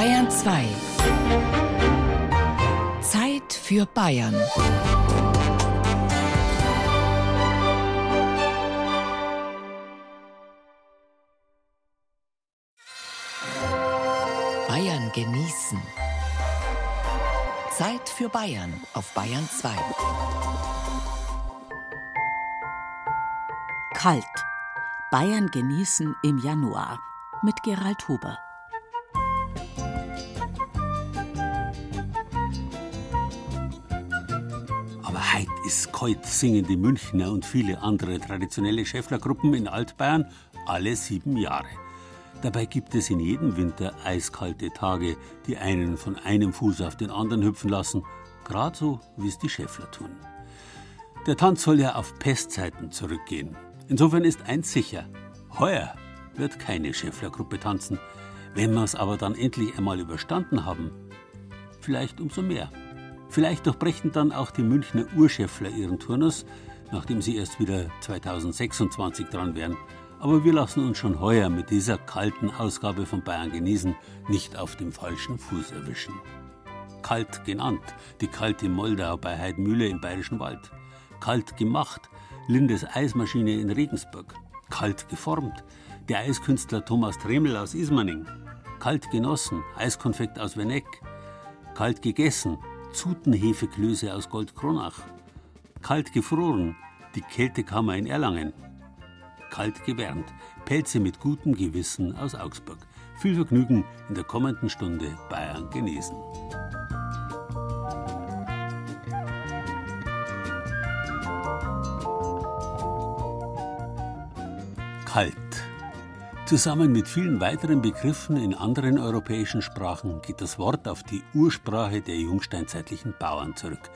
Bayern 2. Zeit für Bayern. Bayern genießen. Zeit für Bayern auf Bayern 2. Kalt. Bayern genießen im Januar mit Gerald Huber. Kalt, singen die Münchner und viele andere traditionelle Schäfflergruppen in Altbayern alle sieben Jahre. Dabei gibt es in jedem Winter eiskalte Tage, die einen von einem Fuß auf den anderen hüpfen lassen, gerade so wie es die Schäffler tun. Der Tanz soll ja auf Pestzeiten zurückgehen. Insofern ist eins sicher: heuer wird keine Schäfflergruppe tanzen. Wenn wir es aber dann endlich einmal überstanden haben, vielleicht umso mehr. Vielleicht durchbrechen dann auch die Münchner Urschäffler ihren Turnus, nachdem sie erst wieder 2026 dran wären. Aber wir lassen uns schon heuer mit dieser kalten Ausgabe von Bayern genießen, nicht auf dem falschen Fuß erwischen. Kalt genannt, die kalte Moldau bei Heidmühle im Bayerischen Wald. Kalt gemacht, Lindes Eismaschine in Regensburg. Kalt geformt, der Eiskünstler Thomas Tremel aus Ismaning. Kalt genossen, Eiskonfekt aus Venneck. Kalt gegessen, Zutenhefeklöße aus Goldkronach. Kalt gefroren, die Kältekammer in Erlangen kalt gewärmt. Pelze mit gutem Gewissen aus Augsburg. Viel Vergnügen in der kommenden Stunde Bayern genießen. Zusammen mit vielen weiteren Begriffen in anderen europäischen Sprachen geht das Wort auf die Ursprache der jungsteinzeitlichen Bauern zurück.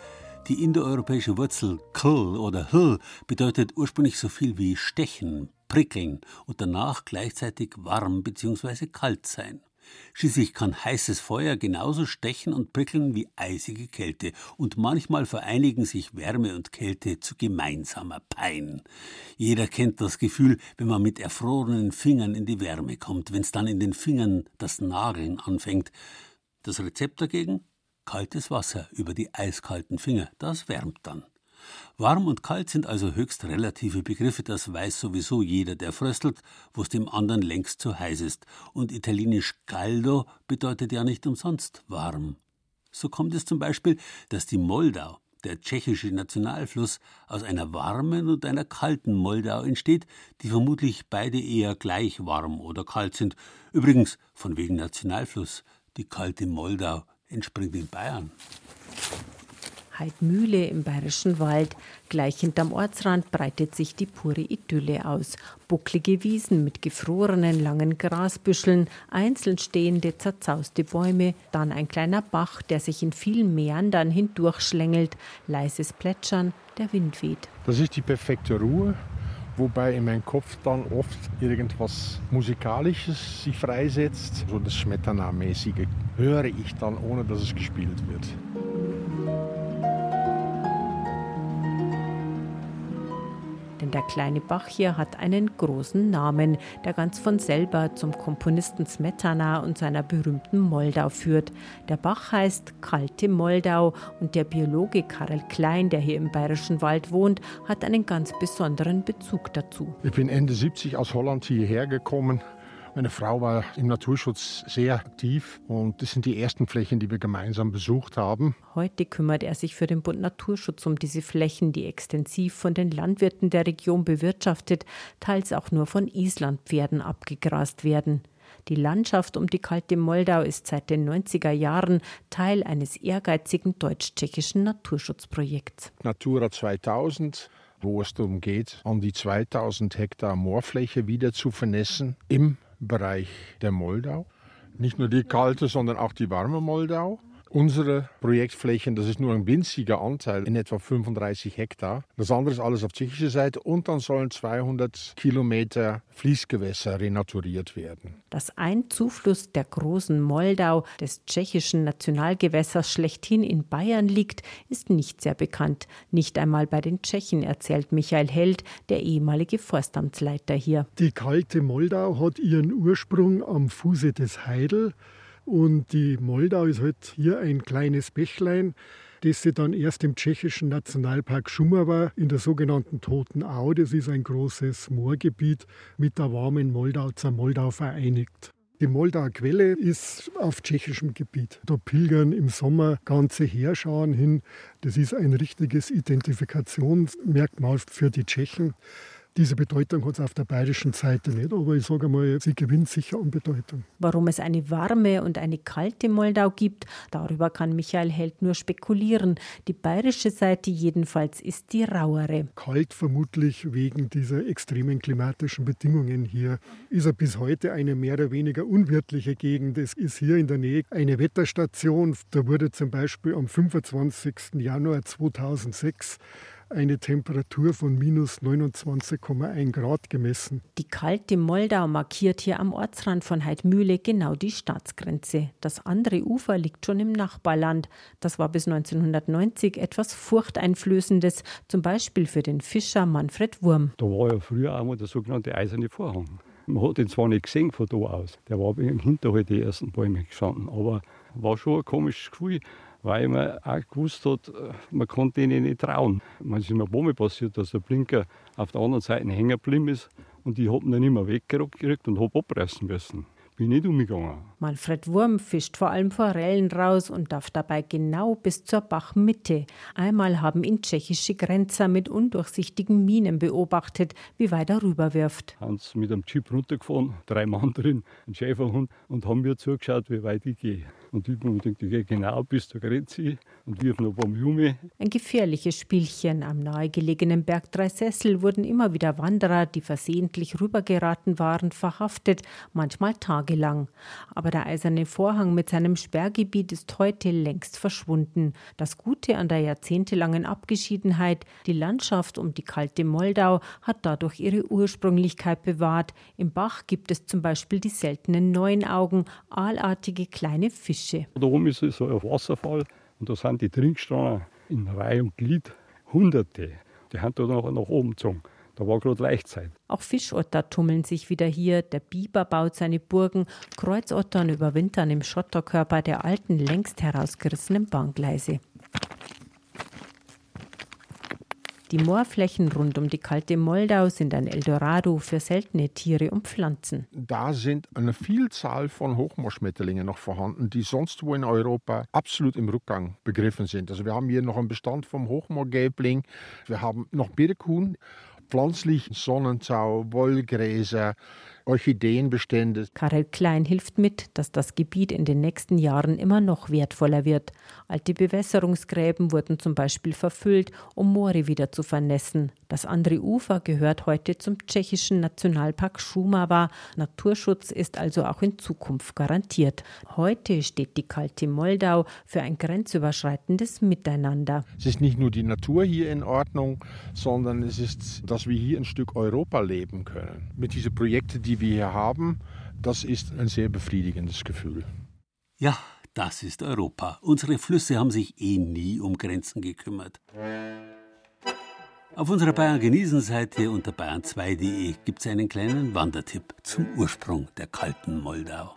Die indoeuropäische Wurzel kl oder hl bedeutet ursprünglich so viel wie stechen, prickeln und danach gleichzeitig warm bzw. kalt sein. Schließlich kann heißes Feuer genauso stechen und prickeln wie eisige Kälte, und manchmal vereinigen sich Wärme und Kälte zu gemeinsamer Pein. Jeder kennt das Gefühl, wenn man mit erfrorenen Fingern in die Wärme kommt, wenn's dann in den Fingern das Nageln anfängt. Das Rezept dagegen? Kaltes Wasser über die eiskalten Finger, das wärmt dann. Warm und kalt sind also höchst relative Begriffe, das weiß sowieso jeder, der fröstelt, wo es dem anderen längst zu heiß ist. Und italienisch caldo bedeutet ja nicht umsonst warm. So kommt es zum Beispiel, dass die Moldau, der tschechische Nationalfluss, aus einer warmen und einer kalten Moldau entsteht, die vermutlich beide eher gleich warm oder kalt sind. Übrigens, von wegen Nationalfluss, die kalte Moldau entspringt in Bayern. Heidmühle im Bayerischen Wald. Gleich hinterm Ortsrand breitet sich die pure Idylle aus. Bucklige Wiesen mit gefrorenen langen Grasbüscheln, einzeln stehende zerzauste Bäume, dann ein kleiner Bach, der sich in vielen Meandern hindurchschlängelt, leises Plätschern, der Wind weht. Das ist die perfekte Ruhe, wobei in meinem Kopf dann oft irgendwas Musikalisches sich freisetzt. So das Schmetterna-mäßige höre ich dann, ohne dass es gespielt wird. Der kleine Bach hier hat einen großen Namen, der ganz von selber zum Komponisten Smetana und seiner berühmten Moldau führt. Der Bach heißt Kalte Moldau und der Biologe Karel Klein, der hier im Bayerischen Wald wohnt, hat einen ganz besonderen Bezug dazu. Ich bin Ende 70 aus Holland hierher gekommen meine Frau war im Naturschutz sehr aktiv und das sind die ersten Flächen, die wir gemeinsam besucht haben. Heute kümmert er sich für den Bund Naturschutz um diese Flächen, die extensiv von den Landwirten der Region bewirtschaftet, teils auch nur von Islandpferden abgegrast werden. Die Landschaft um die kalte Moldau ist seit den 90er Jahren Teil eines ehrgeizigen deutsch-tschechischen Naturschutzprojekts. Natura 2000 wo es darum geht, an die 2000 Hektar Moorfläche wieder zu vernässen im Bereich der Moldau. Nicht nur die kalte, sondern auch die warme Moldau. Unsere Projektflächen, das ist nur ein winziger Anteil, in etwa 35 Hektar. Das andere ist alles auf tschechischer Seite und dann sollen 200 Kilometer Fließgewässer renaturiert werden. Dass ein Zufluss der großen Moldau, des tschechischen Nationalgewässers schlechthin in Bayern liegt, ist nicht sehr bekannt. Nicht einmal bei den Tschechen, erzählt Michael Held, der ehemalige Forstamtsleiter hier. Die kalte Moldau hat ihren Ursprung am Fuße des Heidel Und die Moldau ist halt hier ein kleines Bächlein, das sie dann erst im tschechischen Nationalpark Schumava in der sogenannten Toten Au, das ist ein großes Moorgebiet, mit der warmen Moldau zur Moldau vereinigt. Die Moldauer Quelle ist auf tschechischem Gebiet. Da pilgern im Sommer ganze Heerscharen hin. Das ist ein richtiges Identifikationsmerkmal für die Tschechen. Diese Bedeutung hat es auf der bayerischen Seite nicht, aber ich sage mal, sie gewinnt sicher an Bedeutung. Warum es eine warme und eine kalte Moldau gibt, darüber kann Michael Held nur spekulieren. Die bayerische Seite jedenfalls ist die rauere. Kalt vermutlich wegen dieser extremen klimatischen Bedingungen hier. Ist er bis heute eine mehr oder weniger unwirtliche Gegend. Es ist hier in der Nähe eine Wetterstation. Da wurde zum Beispiel am 25. Januar 2006 eine Temperatur von minus 29,1 Grad gemessen. Die kalte Moldau markiert hier am Ortsrand von Heidmühle genau die Staatsgrenze. Das andere Ufer liegt schon im Nachbarland. Das war bis 1990 etwas Furchteinflößendes, zum Beispiel für den Fischer Manfred Wurm. Da war ja früher auch mal der sogenannte eiserne Vorhang. Man hat ihn zwar nicht gesehen von da aus, der war im Hinterhalt die ersten Bäume gestanden, aber war schon ein komisches Gefühl weil man auch gewusst hat, man konnte ihnen nicht trauen. Man ist mir ein passiert, dass der Blinker auf der anderen Seite hängen geblieben ist und ich habe ihn dann immer weggekriegt und habe abreißen müssen bin nicht umgegangen. Manfred Wurm fischt vor allem Forellen raus und darf dabei genau bis zur Bachmitte. Einmal haben ihn tschechische Grenzer mit undurchsichtigen Minen beobachtet, wie weit er rüberwirft. Hans mit einem Jeep runtergefahren, drei Mann drin, ein Schäferhund und haben mir zugeschaut, wie weit ich gehe. Und ich habe mir gedacht, gehe genau bis zur Grenze und wirf noch ein paar Jume. Ein gefährliches Spielchen. Am nahegelegenen Berg Dreisessel wurden immer wieder Wanderer, die versehentlich rübergeraten waren, verhaftet, manchmal tagelang. Aber der eiserne Vorhang mit seinem Sperrgebiet ist heute längst verschwunden. Das Gute an der jahrzehntelangen Abgeschiedenheit, die Landschaft um die kalte Moldau hat dadurch ihre Ursprünglichkeit bewahrt. Im Bach gibt es zum Beispiel die seltenen Neunaugen, aalartige kleine Fische. Da oben ist so ein Wasserfall und da sind die Trinkstrahlen in Reihe und Glied Hunderte. Die haben da noch nach oben gezogen. Da war gerade Leichtzeit. Auch Fischotter tummeln sich wieder hier. Der Biber baut seine Burgen. Kreuzottern überwintern im Schotterkörper der alten, längst herausgerissenen Bahngleise. Die Moorflächen rund um die kalte Moldau sind ein Eldorado für seltene Tiere und Pflanzen. Da sind eine Vielzahl von Hochmoorschmetterlingen noch vorhanden, die sonst wo in Europa absolut im Rückgang begriffen sind. Also wir haben hier noch einen Bestand vom Hochmoorgelbling, wir haben noch Birkhuhn, pflanzlich Sonnenzau, Wollgräser, Orchideenbestände. Karel Klein hilft mit, dass das Gebiet in den nächsten Jahren immer noch wertvoller wird. Alte Bewässerungsgräben wurden zum Beispiel verfüllt, um Moore wieder zu vernässen. Das andere Ufer gehört heute zum tschechischen Nationalpark Šumava. Naturschutz ist also auch in Zukunft garantiert. Heute steht die kalte Moldau für ein grenzüberschreitendes Miteinander. Es ist nicht nur die Natur hier in Ordnung, sondern es ist, dass wir hier ein Stück Europa leben können. Mit diesen Projekten, die wir hier haben, das ist ein sehr befriedigendes Gefühl. Ja, das ist Europa. Unsere Flüsse haben sich eh nie um Grenzen gekümmert. Auf unserer Bayern genießen Seite unter bayern2.de gibt es einen kleinen Wandertipp zum Ursprung der kalten Moldau.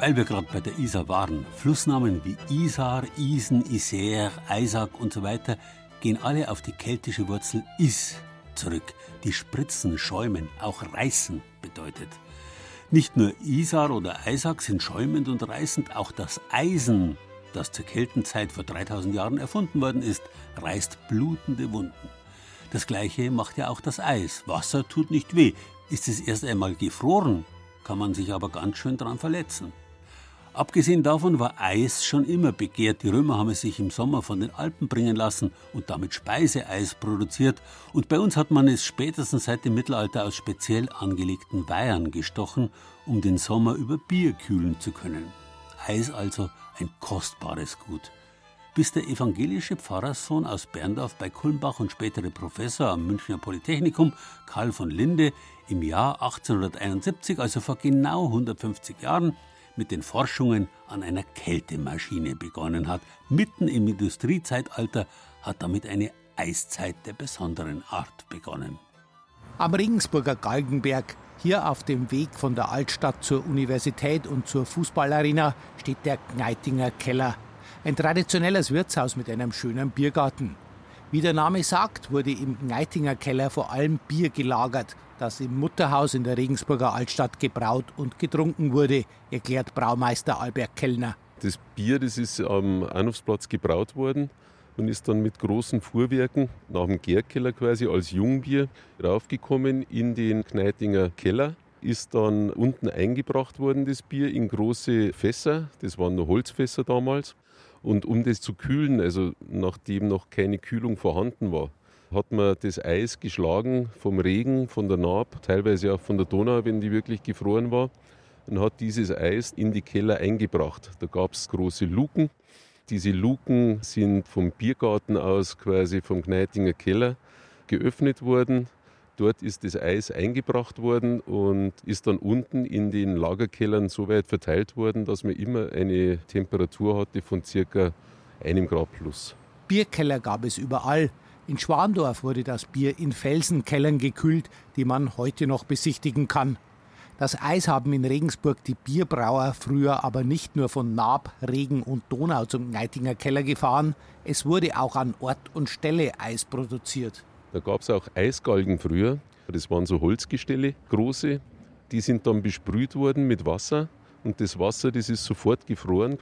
Weil wir gerade bei der Isar waren, Flussnamen wie Isar, Isen, Isère, Eisack und so weiter gehen alle auf die keltische Wurzel is zurück, die spritzen, schäumen, auch reißen bedeutet. Nicht nur Isar oder Eisack sind schäumend und reißend, auch das Eisen, das zur Keltenzeit vor 3000 Jahren erfunden worden ist, reißt blutende Wunden. Das gleiche macht ja auch das Eis. Wasser tut nicht weh. Ist es erst einmal gefroren, kann man sich aber ganz schön dran verletzen. Abgesehen davon war Eis schon immer begehrt. Die Römer haben es sich im Sommer von den Alpen bringen lassen und damit Speiseeis produziert. Und bei uns hat man es spätestens seit dem Mittelalter aus speziell angelegten Weihern gestochen, um den Sommer über Bier kühlen zu können. Eis also ein kostbares Gut. bis der evangelische Pfarrerssohn aus Berndorf bei Kulmbach und spätere Professor am Münchner Polytechnikum, Karl von Linde, im Jahr 1871, also vor genau 150 Jahren, mit den Forschungen an einer Kältemaschine begonnen hat. Mitten im Industriezeitalter hat damit eine Eiszeit der besonderen Art begonnen. Am Regensburger Galgenberg, hier auf dem Weg von der Altstadt zur Universität und zur Fußballarena, steht der Gneitinger Keller. Ein traditionelles Wirtshaus mit einem schönen Biergarten. Wie der Name sagt, wurde im Gneitinger Keller vor allem Bier gelagert, das im Mutterhaus in der Regensburger Altstadt gebraut und getrunken wurde, erklärt Braumeister Albert Kellner. Das Bier, das ist am Einhofsplatz gebraut worden und ist dann mit großen Fuhrwerken nach dem Gärkeller quasi als Jungbier raufgekommen in den Kneitinger Keller. Ist dann unten eingebracht worden, das Bier, in große Fässer. Das waren nur Holzfässer damals. Und um das zu kühlen, also nachdem noch keine Kühlung vorhanden war, hat man das Eis geschlagen vom Regen, von der Naab, teilweise auch von der Donau, wenn die wirklich gefroren war, und hat dieses Eis in die Keller eingebracht. Da gab es große Luken. Diese Luken sind vom Biergarten aus quasi vom Gneitinger Keller geöffnet worden. Dort ist das Eis eingebracht worden und ist dann unten in den Lagerkellern so weit verteilt worden, dass man immer eine Temperatur hatte von circa einem Grad plus. Bierkeller gab es überall. In Schwandorf wurde das Bier in Felsenkellern gekühlt, die man heute noch besichtigen kann. Das Eis haben in Regensburg die Bierbrauer früher aber nicht nur von Naab, Regen und Donau zum Neitinger Keller gefahren, es wurde auch an Ort und Stelle Eis produziert. Da gab es auch Eisgalgen früher, das waren so Holzgestelle, große, die sind dann besprüht worden mit Wasser und das Wasser, das ist sofort gefroren.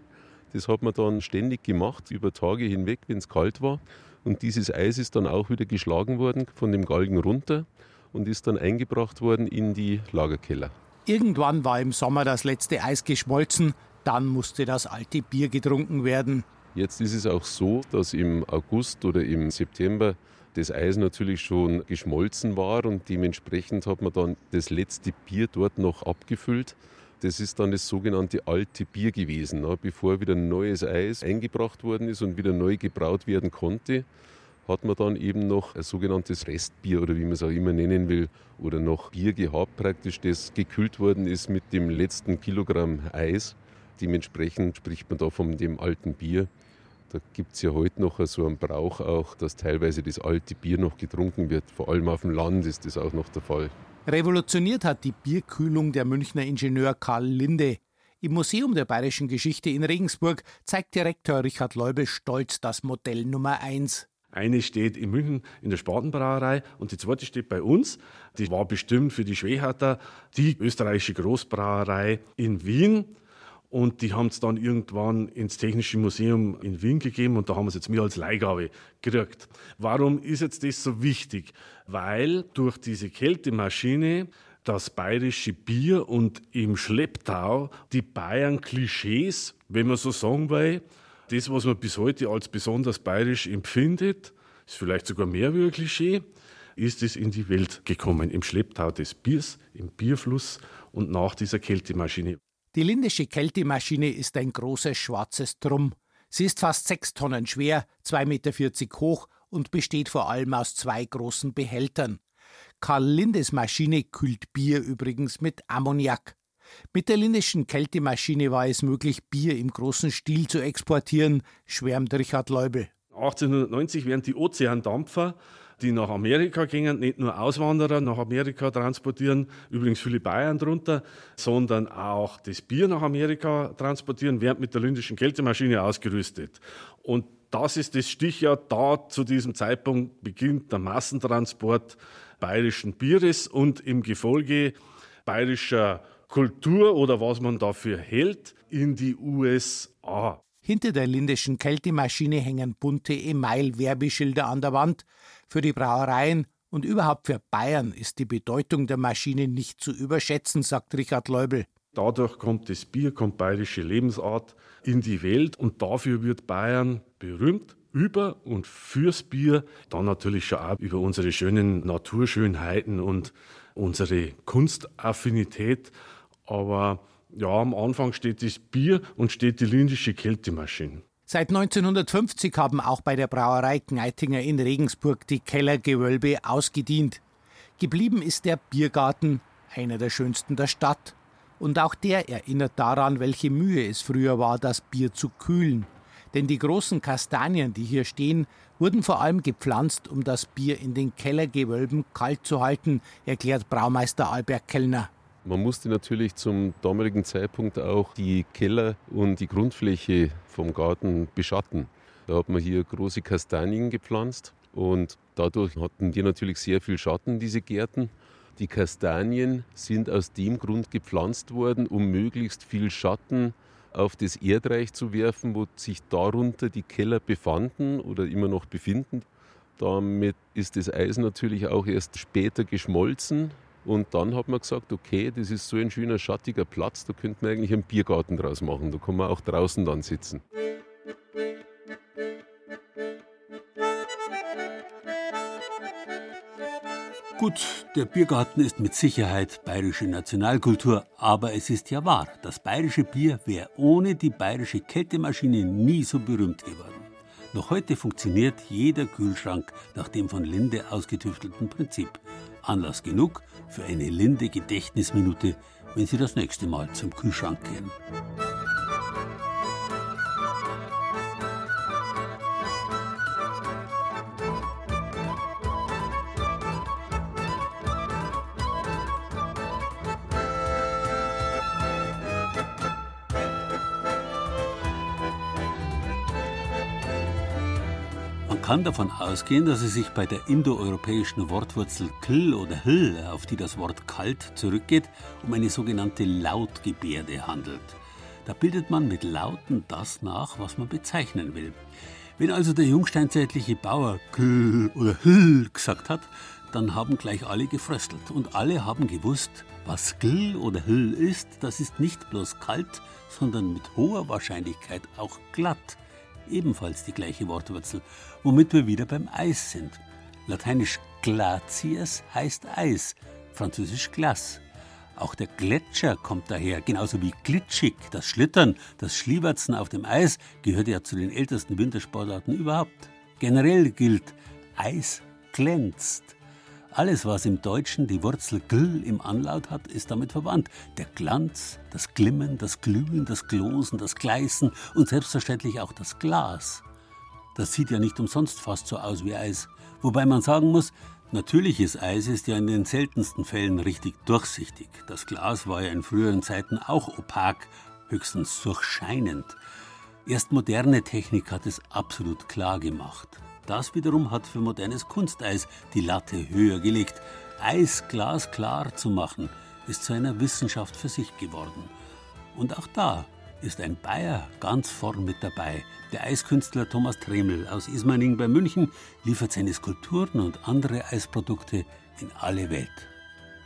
Das hat man dann ständig gemacht, über Tage hinweg, wenn es kalt war. Und dieses Eis ist dann auch wieder geschlagen worden von dem Galgen runter und ist dann eingebracht worden in die Lagerkeller. Irgendwann war im Sommer das letzte Eis geschmolzen, dann musste das alte Bier getrunken werden. Jetzt ist es auch so, dass im August oder im September das Eis natürlich schon geschmolzen war und dementsprechend hat man dann das letzte Bier dort noch abgefüllt. Das ist dann das sogenannte alte Bier gewesen, ne? bevor wieder neues Eis eingebracht worden ist und wieder neu gebraut werden konnte hat man dann eben noch ein sogenanntes Restbier oder wie man es auch immer nennen will, oder noch Bier gehabt, praktisch, das gekühlt worden ist mit dem letzten Kilogramm Eis. Dementsprechend spricht man da von dem alten Bier. Da gibt es ja heute noch so einen Brauch auch, dass teilweise das alte Bier noch getrunken wird. Vor allem auf dem Land ist das auch noch der Fall. Revolutioniert hat die Bierkühlung der Münchner Ingenieur Karl Linde. Im Museum der Bayerischen Geschichte in Regensburg zeigt Direktor Richard Leubel stolz das Modell Nummer 1. Eine steht in München in der Spatenbrauerei und die zweite steht bei uns. Die war bestimmt für die Schwehatter, die österreichische Großbrauerei in Wien. Und die haben es dann irgendwann ins Technische Museum in Wien gegeben und da haben wir es jetzt mir als Leihgabe gekriegt. Warum ist jetzt das so wichtig? Weil durch diese Kältemaschine das bayerische Bier und im Schlepptau die Bayern-Klischees, wenn man so sagen will, das, was man bis heute als besonders bayerisch empfindet, ist vielleicht sogar mehr wie ein Klischee, ist es in die Welt gekommen, im Schlepptau des Biers, im Bierfluss und nach dieser Kältemaschine. Die lindische Kältemaschine ist ein großes schwarzes Drum. Sie ist fast sechs Tonnen schwer, 2,40 Meter hoch und besteht vor allem aus zwei großen Behältern. Karl Lindes Maschine kühlt Bier übrigens mit Ammoniak. Mit der lindischen Kältemaschine war es möglich, Bier im großen Stil zu exportieren, schwärmt Richard Leubel. 1890 wären die Ozeandampfer, die nach Amerika gingen, nicht nur Auswanderer nach Amerika transportieren, übrigens viele Bayern drunter, sondern auch das Bier nach Amerika transportieren, während mit der lindischen Kältemaschine ausgerüstet. Und das ist das Stichjahr, da zu diesem Zeitpunkt beginnt der Massentransport bayerischen Bieres und im Gefolge bayerischer Kultur oder was man dafür hält in die USA. Hinter der lindischen Kältemaschine hängen bunte Email-Werbeschilder an der Wand. Für die Brauereien und überhaupt für Bayern ist die Bedeutung der Maschine nicht zu überschätzen, sagt Richard Leubel. Dadurch kommt das Bier, kommt bayerische Lebensart in die Welt und dafür wird Bayern berühmt über und fürs Bier, dann natürlich schon auch über unsere schönen Naturschönheiten und unsere Kunstaffinität. Aber ja, am Anfang steht das Bier und steht die lindische Kältemaschine. Seit 1950 haben auch bei der Brauerei Gneitinger in Regensburg die Kellergewölbe ausgedient. Geblieben ist der Biergarten, einer der schönsten der Stadt. Und auch der erinnert daran, welche Mühe es früher war, das Bier zu kühlen. Denn die großen Kastanien, die hier stehen, wurden vor allem gepflanzt, um das Bier in den Kellergewölben kalt zu halten, erklärt Braumeister Albert Kellner. Man musste natürlich zum damaligen Zeitpunkt auch die Keller und die Grundfläche vom Garten beschatten. Da hat man hier große Kastanien gepflanzt und dadurch hatten die natürlich sehr viel Schatten, diese Gärten. Die Kastanien sind aus dem Grund gepflanzt worden, um möglichst viel Schatten auf das Erdreich zu werfen, wo sich darunter die Keller befanden oder immer noch befinden. Damit ist das Eis natürlich auch erst später geschmolzen, und dann hat man gesagt, okay, das ist so ein schöner schattiger Platz, da könnte man eigentlich einen Biergarten draus machen. Da kann man auch draußen dann sitzen. Gut, der Biergarten ist mit Sicherheit bayerische Nationalkultur, aber es ist ja wahr, das bayerische Bier wäre ohne die bayerische Kältemaschine nie so berühmt geworden. Noch heute funktioniert jeder Kühlschrank nach dem von Linde ausgetüftelten Prinzip. Anlass genug für eine Linde Gedächtnisminute, wenn Sie das nächste Mal zum Kühlschrank gehen. Kann davon ausgehen, dass es sich bei der indoeuropäischen Wortwurzel kl oder hl, auf die das Wort kalt zurückgeht, um eine sogenannte Lautgebärde handelt. Da bildet man mit Lauten das nach, was man bezeichnen will. Wenn also der jungsteinzeitliche Bauer kl oder hl gesagt hat, dann haben gleich alle gefröstelt und alle haben gewusst, was gl oder hl ist, das ist nicht bloß kalt, sondern mit hoher Wahrscheinlichkeit auch glatt ebenfalls die gleiche Wortwurzel, womit wir wieder beim Eis sind. Lateinisch glaciers heißt Eis, französisch Glas. Auch der Gletscher kommt daher, genauso wie glitschig. Das Schlittern, das Schlieberzen auf dem Eis gehört ja zu den ältesten Wintersportarten überhaupt. Generell gilt, Eis glänzt. Alles, was im Deutschen die Wurzel gl im Anlaut hat, ist damit verwandt. Der Glanz, das Glimmen, das Glühen, das Glosen, das Gleißen und selbstverständlich auch das Glas. Das sieht ja nicht umsonst fast so aus wie Eis. Wobei man sagen muss, natürliches Eis ist ja in den seltensten Fällen richtig durchsichtig. Das Glas war ja in früheren Zeiten auch opak, höchstens durchscheinend. Erst moderne Technik hat es absolut klar gemacht. Das wiederum hat für modernes Kunsteis die Latte höher gelegt. Eis glasklar zu machen, ist zu einer Wissenschaft für sich geworden. Und auch da ist ein Bayer ganz vorn mit dabei. Der Eiskünstler Thomas Tremel aus Ismaning bei München liefert seine Skulpturen und andere Eisprodukte in alle Welt.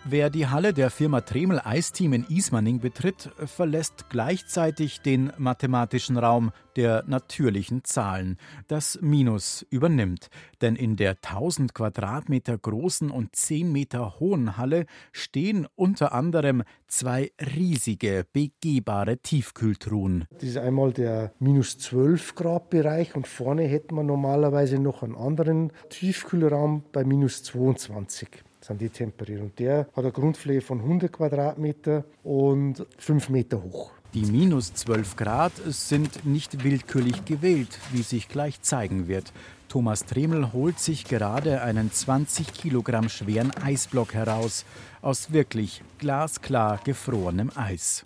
Wer die Halle der Firma Tremel Eisteam in Ismaning betritt, verlässt gleichzeitig den mathematischen Raum der natürlichen Zahlen. Das Minus übernimmt. Denn in der 1000 Quadratmeter großen und 10 Meter hohen Halle stehen unter anderem zwei riesige, begehbare Tiefkühltruhen. Das ist einmal der minus 12 Grad Bereich und vorne hätten wir normalerweise noch einen anderen Tiefkühlraum bei minus 22 sind die temperiert. Und der hat eine Grundfläche von 100 Quadratmeter und 5 Meter hoch. Die minus 12 Grad sind nicht willkürlich gewählt, wie sich gleich zeigen wird. Thomas Tremel holt sich gerade einen 20 Kilogramm schweren Eisblock heraus aus wirklich glasklar gefrorenem Eis.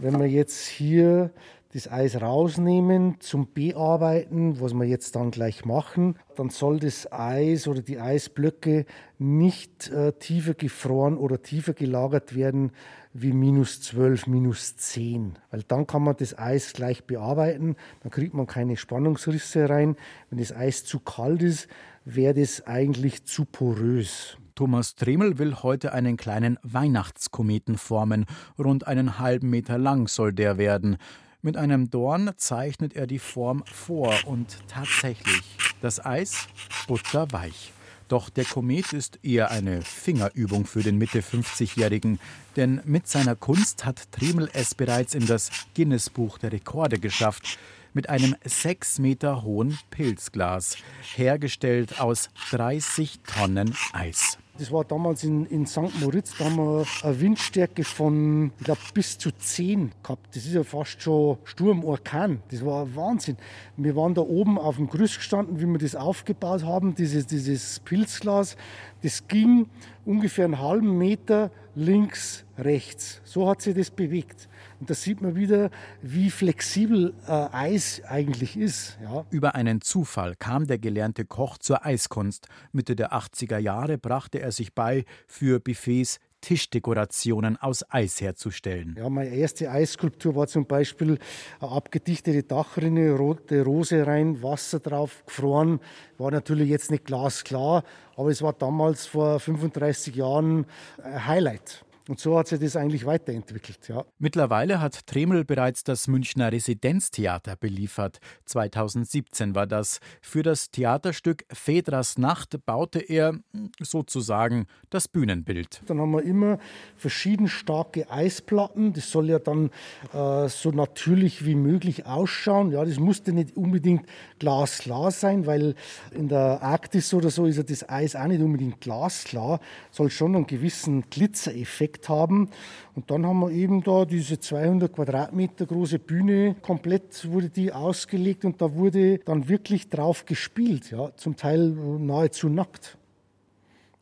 Wenn wir jetzt hier das Eis rausnehmen zum Bearbeiten, was wir jetzt dann gleich machen, dann soll das Eis oder die Eisblöcke nicht äh, tiefer gefroren oder tiefer gelagert werden wie minus 12, minus 10. Weil dann kann man das Eis gleich bearbeiten, dann kriegt man keine Spannungsrisse rein. Wenn das Eis zu kalt ist, wäre das eigentlich zu porös. Thomas Tremel will heute einen kleinen Weihnachtskometen formen. Rund einen halben Meter lang soll der werden. Mit einem Dorn zeichnet er die Form vor und tatsächlich, das Eis butterweich. Doch der Komet ist eher eine Fingerübung für den Mitte 50-Jährigen, denn mit seiner Kunst hat Tremel es bereits in das Guinness-Buch der Rekorde geschafft. Mit einem sechs Meter hohen Pilzglas, hergestellt aus 30 Tonnen Eis. Das war damals in, in St. Moritz, da haben wir eine Windstärke von, ich glaube, bis zu 10 gehabt. Das ist ja fast schon Sturm, Orkan. Das war Wahnsinn. Wir waren da oben auf dem Gerüst gestanden, wie wir das aufgebaut haben, dieses, dieses Pilzglas. Das ging ungefähr einen halben Meter links, rechts. So hat sich das bewegt. Und da sieht man wieder, wie flexibel äh, Eis eigentlich ist. Ja. Über einen Zufall kam der gelernte Koch zur Eiskunst. Mitte der 80er Jahre brachte er sich bei, für Buffets Tischdekorationen aus Eis herzustellen. Ja, meine erste Eisskulptur war zum Beispiel eine abgedichtete Dachrinne, rote Rose rein, Wasser drauf, gefroren. War natürlich jetzt nicht glasklar, aber es war damals vor 35 Jahren ein Highlight. Und so hat sich das eigentlich weiterentwickelt. Ja. Mittlerweile hat Tremel bereits das Münchner Residenztheater beliefert. 2017 war das. Für das Theaterstück Fedras Nacht baute er hm, sozusagen das Bühnenbild. Dann haben wir immer verschieden starke Eisplatten. Das soll ja dann äh, so natürlich wie möglich ausschauen. Ja, das musste nicht unbedingt glasklar sein, weil in der Arktis oder so ist ja das Eis auch nicht unbedingt glasklar. Soll schon einen gewissen Glitzereffekt Projekt haben. Und dann haben wir eben da diese 200 Quadratmeter große Bühne, komplett wurde die ausgelegt und da wurde dann wirklich drauf gespielt, ja, zum Teil nahezu nackt.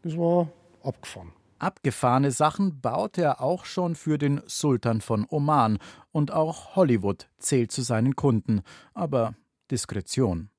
Das war abgefahren. Abgefahrene Sachen baut er auch schon für den Sultan von Oman und auch Hollywood zählt zu seinen Kunden, aber Diskretion.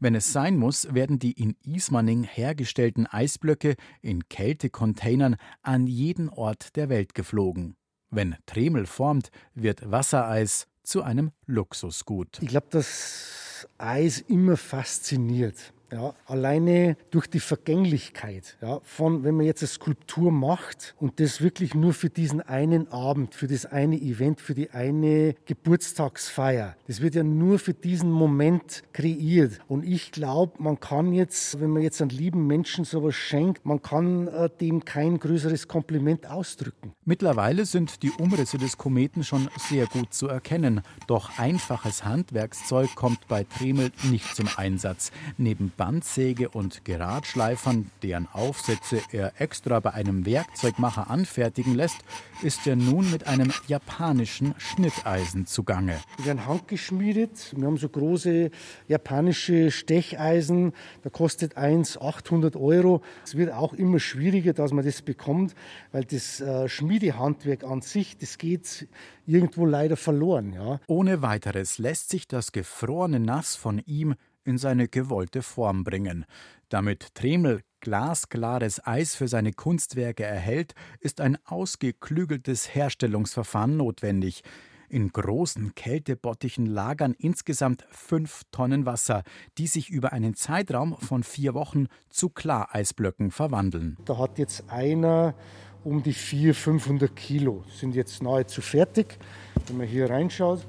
Wenn es sein muss, werden die in Ismaning hergestellten Eisblöcke in Kältecontainern an jeden Ort der Welt geflogen. Wenn Tremel formt, wird Wassereis zu einem Luxusgut. Ich glaube, dass Eis immer fasziniert. Ja, alleine durch die Vergänglichkeit ja, von, wenn man jetzt eine Skulptur macht und das wirklich nur für diesen einen Abend, für das eine Event, für die eine Geburtstagsfeier. Das wird ja nur für diesen Moment kreiert. Und ich glaube, man kann jetzt, wenn man jetzt einen lieben Menschen sowas schenkt, man kann äh, dem kein größeres Kompliment ausdrücken. Mittlerweile sind die Umrisse des Kometen schon sehr gut zu erkennen. Doch einfaches Handwerkszeug kommt bei Tremel nicht zum Einsatz. Neben Bandsäge und Geradschleifern, deren Aufsätze er extra bei einem Werkzeugmacher anfertigen lässt, ist er nun mit einem japanischen Schnitteisen zugange. Die werden handgeschmiedet. Wir haben so große japanische Stecheisen. Da kostet eins 800 Euro. Es wird auch immer schwieriger, dass man das bekommt, weil das äh, Schmiedehandwerk an sich, das geht irgendwo leider verloren. Ja. Ohne weiteres lässt sich das gefrorene Nass von ihm in seine gewollte Form bringen. Damit Tremel glasklares Eis für seine Kunstwerke erhält, ist ein ausgeklügeltes Herstellungsverfahren notwendig. In großen Kältebottichen lagern insgesamt fünf Tonnen Wasser, die sich über einen Zeitraum von vier Wochen zu Klareisblöcken verwandeln. Da hat jetzt einer um die 400, 500 Kilo, sind jetzt nahezu fertig. Wenn man hier reinschaut,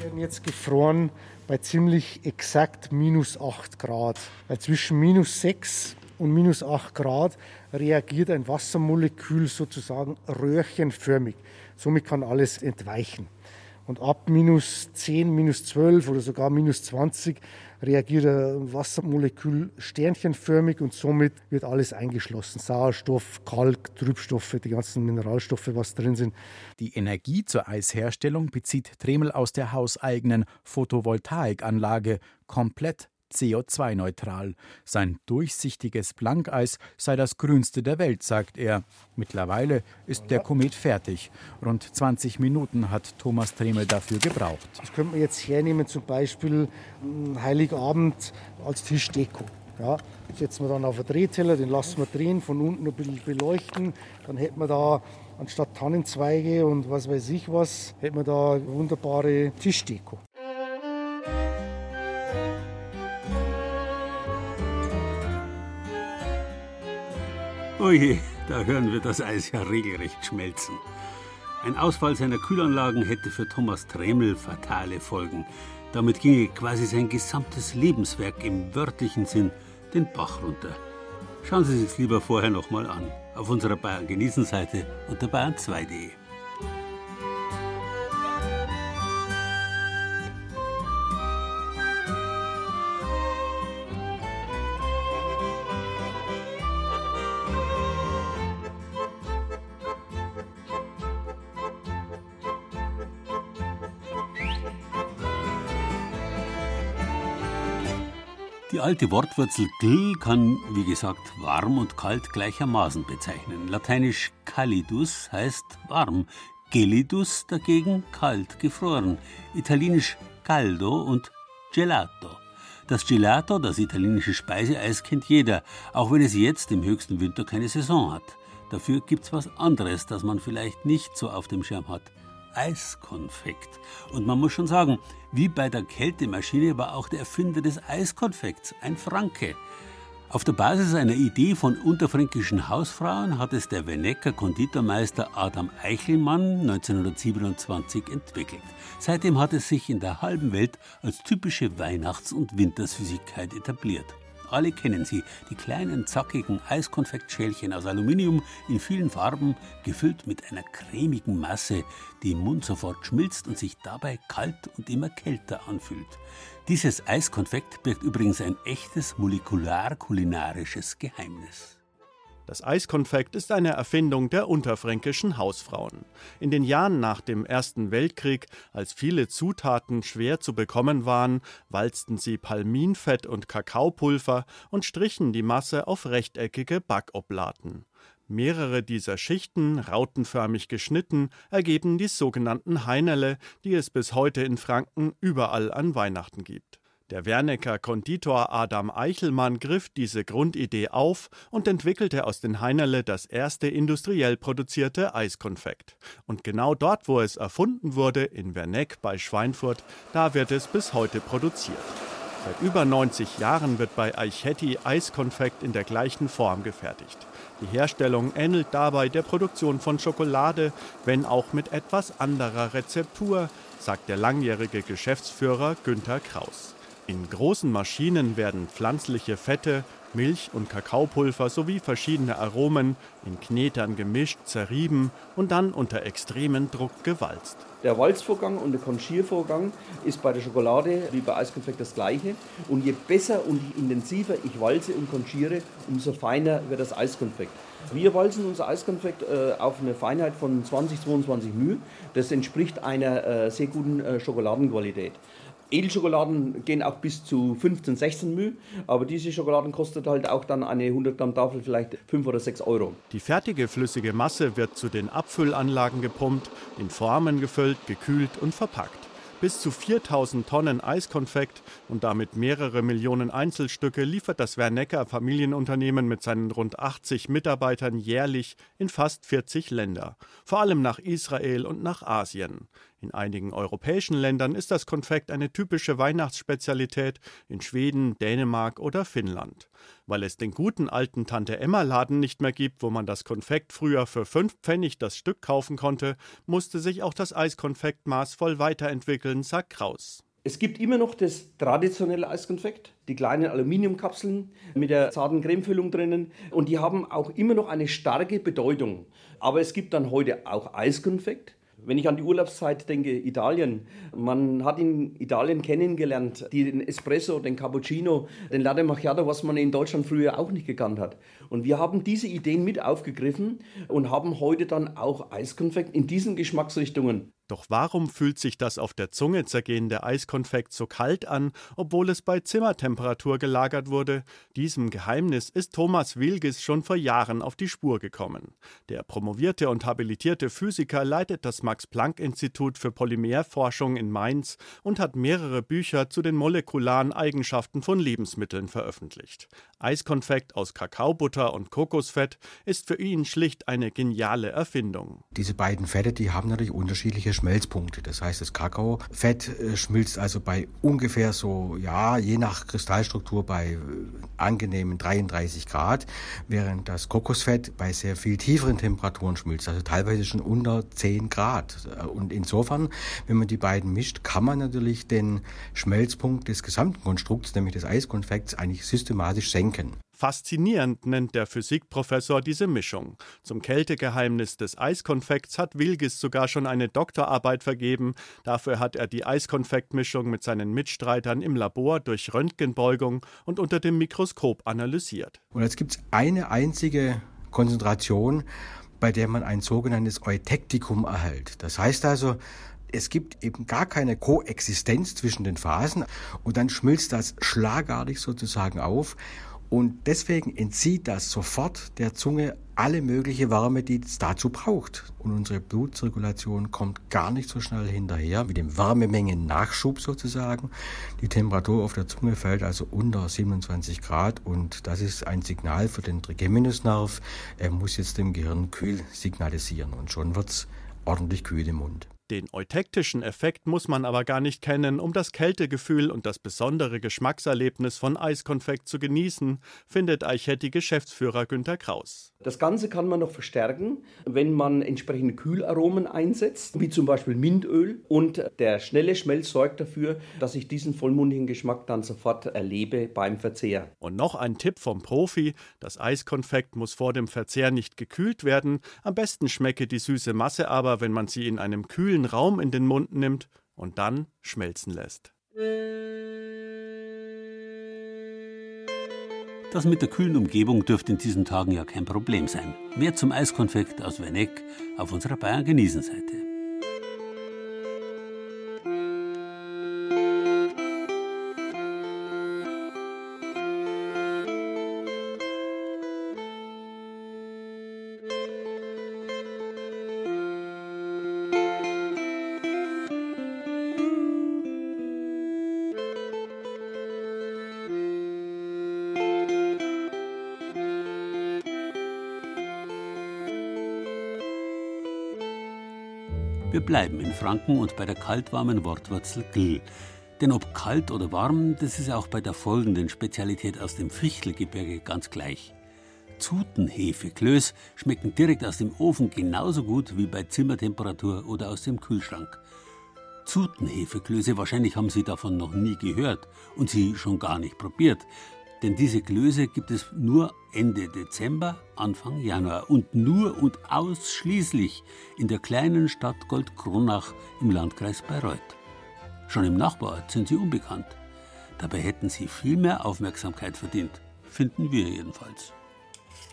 werden jetzt gefroren bei ziemlich exakt minus 8 Grad. Weil zwischen minus 6 und minus 8 Grad reagiert ein Wassermolekül sozusagen röhrchenförmig. Somit kann alles entweichen. Und ab minus 10, minus 12 oder sogar minus 20 reagiert ein Wassermolekül sternchenförmig und somit wird alles eingeschlossen. Sauerstoff, Kalk, Trübstoffe, die ganzen Mineralstoffe, was drin sind. Die Energie zur Eisherstellung bezieht Tremel aus der hauseigenen Photovoltaikanlage komplett CO2-neutral. Sein durchsichtiges Blankeis sei das grünste der Welt, sagt er. Mittlerweile ist der Komet fertig. Rund 20 Minuten hat Thomas Tremel dafür gebraucht. Das könnte man jetzt hernehmen, zum Beispiel Heiligabend als Tischdeko. Ja, setzen wir dann auf einen Drehteller, den lassen wir drehen, von unten ein bisschen beleuchten. Dann hätten wir da anstatt Tannenzweige und was weiß ich was, hätten wir da wunderbare Tischdeko. Oje, da hören wir das Eis ja regelrecht schmelzen. Ein Ausfall seiner Kühlanlagen hätte für Thomas Tremel fatale Folgen. Damit ginge quasi sein gesamtes Lebenswerk im wörtlichen Sinn den Bach runter. Schauen Sie sich lieber vorher nochmal an. Auf unserer Bayern genießen Seite unter bayern2.de. Die alte Wortwurzel gl kann, wie gesagt, warm und kalt gleichermaßen bezeichnen. Lateinisch calidus heißt warm, gelidus dagegen kalt, gefroren. Italienisch caldo und gelato. Das Gelato, das italienische Speiseeis, kennt jeder, auch wenn es jetzt im höchsten Winter keine Saison hat. Dafür gibt's was anderes, das man vielleicht nicht so auf dem Schirm hat. Eiskonfekt. Und man muss schon sagen, wie bei der Kältemaschine war auch der Erfinder des Eiskonfekts ein Franke. Auf der Basis einer Idee von unterfränkischen Hausfrauen hat es der Wennecker Konditormeister Adam Eichelmann 1927 entwickelt. Seitdem hat es sich in der halben Welt als typische Weihnachts- und Wintersüßigkeit etabliert. Alle kennen sie, die kleinen zackigen Eiskonfektschälchen aus Aluminium in vielen Farben, gefüllt mit einer cremigen Masse, die im Mund sofort schmilzt und sich dabei kalt und immer kälter anfühlt. Dieses Eiskonfekt birgt übrigens ein echtes molekular-kulinarisches Geheimnis. Das Eiskonfekt ist eine Erfindung der unterfränkischen Hausfrauen. In den Jahren nach dem Ersten Weltkrieg, als viele Zutaten schwer zu bekommen waren, walzten sie Palminfett und Kakaopulver und strichen die Masse auf rechteckige Backoblaten. Mehrere dieser Schichten, rautenförmig geschnitten, ergeben die sogenannten Heinerle, die es bis heute in Franken überall an Weihnachten gibt. Der Wernecker Konditor Adam Eichelmann griff diese Grundidee auf und entwickelte aus den Heinerle das erste industriell produzierte Eiskonfekt. Und genau dort, wo es erfunden wurde, in Werneck bei Schweinfurt, da wird es bis heute produziert. Seit über 90 Jahren wird bei Eichetti Eiskonfekt in der gleichen Form gefertigt. Die Herstellung ähnelt dabei der Produktion von Schokolade, wenn auch mit etwas anderer Rezeptur, sagt der langjährige Geschäftsführer Günther Kraus. In großen Maschinen werden pflanzliche Fette, Milch und Kakaopulver sowie verschiedene Aromen in Knetern gemischt, zerrieben und dann unter extremem Druck gewalzt. Der Walzvorgang und der Konchiervorgang ist bei der Schokolade wie bei Eiskonfekt das gleiche. Und je besser und intensiver ich walze und konchiere, umso feiner wird das Eiskonfekt. Wir walzen unser Eiskonfekt äh, auf eine Feinheit von 20, 22 μ. Das entspricht einer äh, sehr guten äh, Schokoladenqualität. Edelschokoladen gehen auch bis zu 15, 16 μ, aber diese Schokoladen kostet halt auch dann eine 100 Gramm Tafel vielleicht 5 oder 6 Euro. Die fertige flüssige Masse wird zu den Abfüllanlagen gepumpt, in Formen gefüllt, gekühlt und verpackt. Bis zu 4000 Tonnen Eiskonfekt und damit mehrere Millionen Einzelstücke liefert das Wernecker Familienunternehmen mit seinen rund 80 Mitarbeitern jährlich in fast 40 Länder, vor allem nach Israel und nach Asien. In einigen europäischen Ländern ist das Konfekt eine typische Weihnachtsspezialität, in Schweden, Dänemark oder Finnland. Weil es den guten alten Tante-Emma-Laden nicht mehr gibt, wo man das Konfekt früher für 5 Pfennig das Stück kaufen konnte, musste sich auch das Eiskonfekt maßvoll weiterentwickeln, sagt Kraus. Es gibt immer noch das traditionelle Eiskonfekt, die kleinen Aluminiumkapseln mit der zarten Cremefüllung drinnen und die haben auch immer noch eine starke Bedeutung. Aber es gibt dann heute auch Eiskonfekt, wenn ich an die Urlaubszeit denke, Italien, man hat in Italien kennengelernt, den Espresso, den Cappuccino, den Latte Macchiato, was man in Deutschland früher auch nicht gekannt hat. Und wir haben diese Ideen mit aufgegriffen und haben heute dann auch Eiskonfekt in diesen Geschmacksrichtungen. Doch warum fühlt sich das auf der Zunge zergehende Eiskonfekt so kalt an, obwohl es bei Zimmertemperatur gelagert wurde? Diesem Geheimnis ist Thomas Wilges schon vor Jahren auf die Spur gekommen. Der promovierte und habilitierte Physiker leitet das Max-Planck-Institut für Polymerforschung in Mainz und hat mehrere Bücher zu den molekularen Eigenschaften von Lebensmitteln veröffentlicht. Eiskonfekt aus Kakaobutter und Kokosfett ist für ihn schlicht eine geniale Erfindung. Diese beiden Fette, die haben natürlich unterschiedliche Schmelzpunkte. Das heißt, das Kakaofett äh, schmilzt also bei ungefähr so, ja, je nach Kristallstruktur bei äh, angenehmen 33 Grad, während das Kokosfett bei sehr viel tieferen Temperaturen schmilzt, also teilweise schon unter 10 Grad. Und insofern, wenn man die beiden mischt, kann man natürlich den Schmelzpunkt des gesamten Konstrukts, nämlich des Eiskonfekts, eigentlich systematisch senken. Faszinierend nennt der Physikprofessor diese Mischung. Zum Kältegeheimnis des Eiskonfekts hat Wilgis sogar schon eine Doktorarbeit vergeben. Dafür hat er die Eiskonfektmischung mit seinen Mitstreitern im Labor durch Röntgenbeugung und unter dem Mikroskop analysiert. Und jetzt gibt es eine einzige Konzentration, bei der man ein sogenanntes Eutektikum erhält. Das heißt also, Es gibt eben gar keine Koexistenz zwischen den Phasen und dann schmilzt das schlagartig sozusagen auf und deswegen entzieht das sofort der Zunge alle mögliche Wärme, die es dazu braucht. Und unsere Blutzirkulation kommt gar nicht so schnell hinterher mit dem Wärmemengen-Nachschub sozusagen. Die Temperatur auf der Zunge fällt also unter 27 Grad und das ist ein Signal für den Trigeminusnerv. Er muss jetzt dem Gehirn kühl signalisieren und schon wird es ordentlich kühl im Mund. Den eutektischen Effekt muss man aber gar nicht kennen, um das Kältegefühl und das besondere Geschmackserlebnis von Eiskonfekt zu genießen, findet Eichetti-Geschäftsführer Günter Kraus. Das Ganze kann man noch verstärken, wenn man entsprechende Kühlaromen einsetzt, wie zum Beispiel Mintöl. Und der schnelle Schmelz sorgt dafür, dass ich diesen vollmundigen Geschmack dann sofort erlebe beim Verzehr. Und noch ein Tipp vom Profi: Das Eiskonfekt muss vor dem Verzehr nicht gekühlt werden. Am besten schmecke die süße Masse aber, wenn man sie in einem kühlen Raum in den Mund nimmt und dann schmelzen lässt. Das mit der kühlen Umgebung dürfte in diesen Tagen ja kein Problem sein. Mehr zum Eiskonfekt aus Werneck auf unserer Bayern Wir bleiben in Franken und bei der kaltwarmen Wortwurzel gl. Denn ob kalt oder warm, das ist auch bei der folgenden Spezialität aus dem Fichtelgebirge ganz gleich. Zutenhefeklöß schmecken direkt aus dem Ofen genauso gut wie bei Zimmertemperatur oder aus dem Kühlschrank. Zutenhefeklöße, wahrscheinlich haben Sie davon noch nie gehört und sie schon gar nicht probiert. Denn diese Klöße gibt es nur Ende Dezember, Anfang Januar und nur und ausschließlich in der kleinen Stadt Goldkronach im Landkreis Bayreuth. Schon im Nachbarort sind sie unbekannt. Dabei hätten sie viel mehr Aufmerksamkeit verdient, finden wir jedenfalls.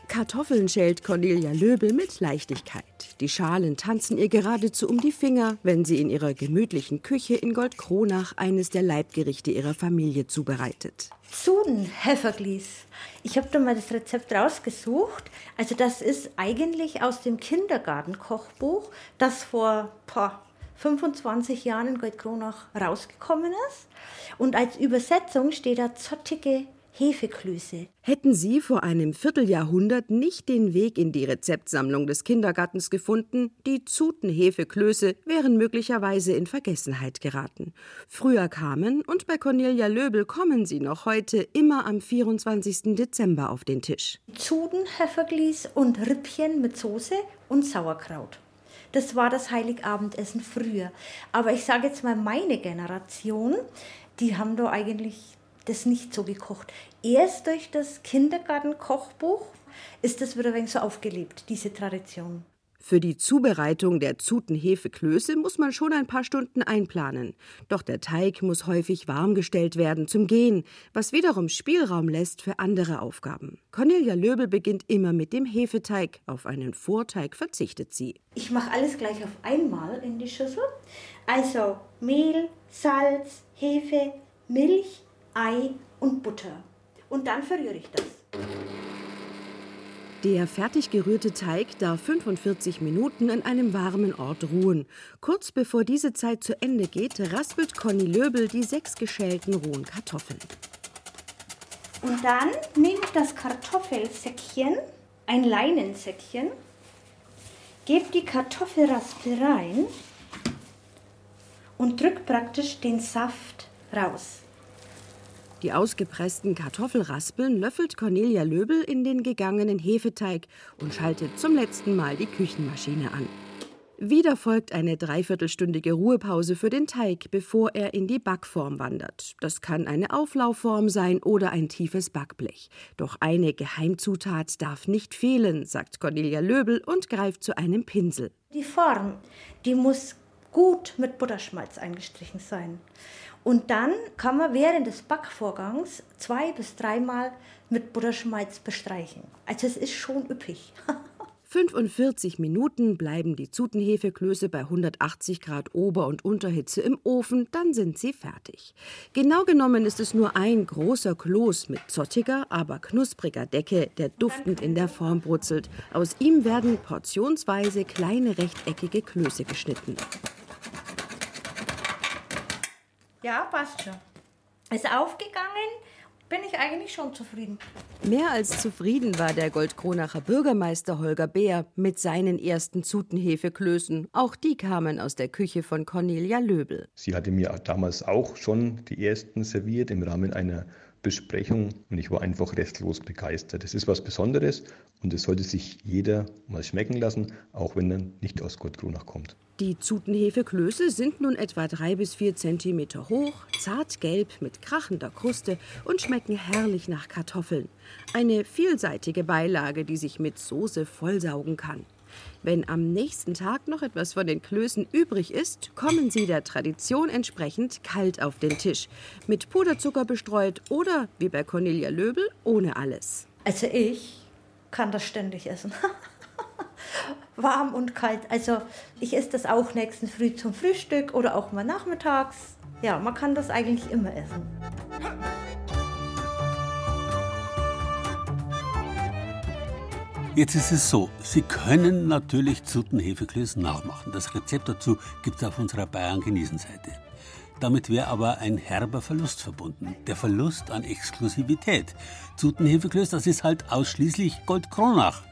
Kartoffeln schält Cornelia Löbel mit Leichtigkeit. Die Schalen tanzen ihr geradezu um die Finger, wenn sie in ihrer gemütlichen Küche in Goldkronach eines der Leibgerichte ihrer Familie zubereitet. Sudenhefferglis. Ich habe da mal das Rezept rausgesucht. Also das ist eigentlich aus dem Kindergartenkochbuch, das vor boah, 25 Jahren in Goldkronach rausgekommen ist. Und als Übersetzung steht da zottige Hefeklöße. Hätten Sie vor einem Vierteljahrhundert nicht den Weg in die Rezeptsammlung des Kindergartens gefunden, die Zutenhefeklöße wären möglicherweise in Vergessenheit geraten. Früher kamen, und bei Cornelia Löbel kommen sie noch heute, immer am 24. Dezember auf den Tisch. Zudenhefferglis und Rippchen mit Soße und Sauerkraut. Das war das Heiligabendessen früher. Aber ich sage jetzt mal, meine Generation, die haben da eigentlich das nicht so gekocht. Erst durch das Kindergartenkochbuch ist das wieder ein wenig so aufgelebt, diese Tradition. Für die Zubereitung der Zutenhefeklöße muss man schon ein paar Stunden einplanen. Doch der Teig muss häufig warm gestellt werden zum Gehen, was wiederum Spielraum lässt für andere Aufgaben. Cornelia Löbel beginnt immer mit dem Hefeteig. Auf einen Vorteig verzichtet sie. Ich mache alles gleich auf einmal in die Schüssel. Also Mehl, Salz, Hefe, Milch, Ei und Butter. Und dann verrühre ich das. Der fertig gerührte Teig darf 45 Minuten an einem warmen Ort ruhen. Kurz bevor diese Zeit zu Ende geht, raspelt Conny Löbel die sechs geschälten rohen Kartoffeln. Und dann nehme ich das Kartoffelsäckchen, ein Leinensäckchen, gebe die Kartoffelraspel rein und drücke praktisch den Saft raus. Die ausgepressten Kartoffelraspeln löffelt Cornelia Löbel in den gegangenen Hefeteig und schaltet zum letzten Mal die Küchenmaschine an. Wieder folgt eine dreiviertelstündige Ruhepause für den Teig, bevor er in die Backform wandert. Das kann eine Auflaufform sein oder ein tiefes Backblech. Doch eine Geheimzutat darf nicht fehlen, sagt Cornelia Löbel und greift zu einem Pinsel. Die Form, die muss gut mit Butterschmalz eingestrichen sein. Und dann kann man während des Backvorgangs zwei bis dreimal mit Butterschmalz bestreichen. Also es ist schon üppig. 45 Minuten bleiben die Zutenhefeklöße bei 180 Grad Ober- und Unterhitze im Ofen, dann sind sie fertig. Genau genommen ist es nur ein großer Kloß mit zottiger, aber knuspriger Decke, der duftend in der Form brutzelt. Aus ihm werden portionsweise kleine rechteckige Klöße geschnitten. Ja, passt schon. Ist aufgegangen, bin ich eigentlich schon zufrieden. Mehr als zufrieden war der Goldkronacher Bürgermeister Holger Beer mit seinen ersten Zutenhefeklößen. Auch die kamen aus der Küche von Cornelia Löbel. Sie hatte mir damals auch schon die ersten serviert im Rahmen einer Besprechung und ich war einfach restlos begeistert. Das ist was Besonderes und es sollte sich jeder mal schmecken lassen, auch wenn er nicht aus Goldkronach kommt. Die Zutenhefeklöße sind nun etwa drei bis vier Zentimeter hoch, zartgelb mit krachender Kruste und schmecken herrlich nach Kartoffeln. Eine vielseitige Beilage, die sich mit Soße vollsaugen kann. Wenn am nächsten Tag noch etwas von den Klößen übrig ist, kommen sie der Tradition entsprechend kalt auf den Tisch. Mit Puderzucker bestreut oder, wie bei Cornelia Löbel, ohne alles. Also ich kann das ständig essen. Warm und kalt. Also ich esse das auch nächsten Früh zum Frühstück oder auch mal nachmittags. Ja, man kann das eigentlich immer essen. Jetzt ist es so, Sie können natürlich Zutenhefeklößen nachmachen. Das Rezept dazu gibt es auf unserer Bayern-Genießen-Seite. Damit wäre aber ein herber Verlust verbunden. Der Verlust an Exklusivität. Zutenhefeklöß, das ist halt ausschließlich Goldkronach.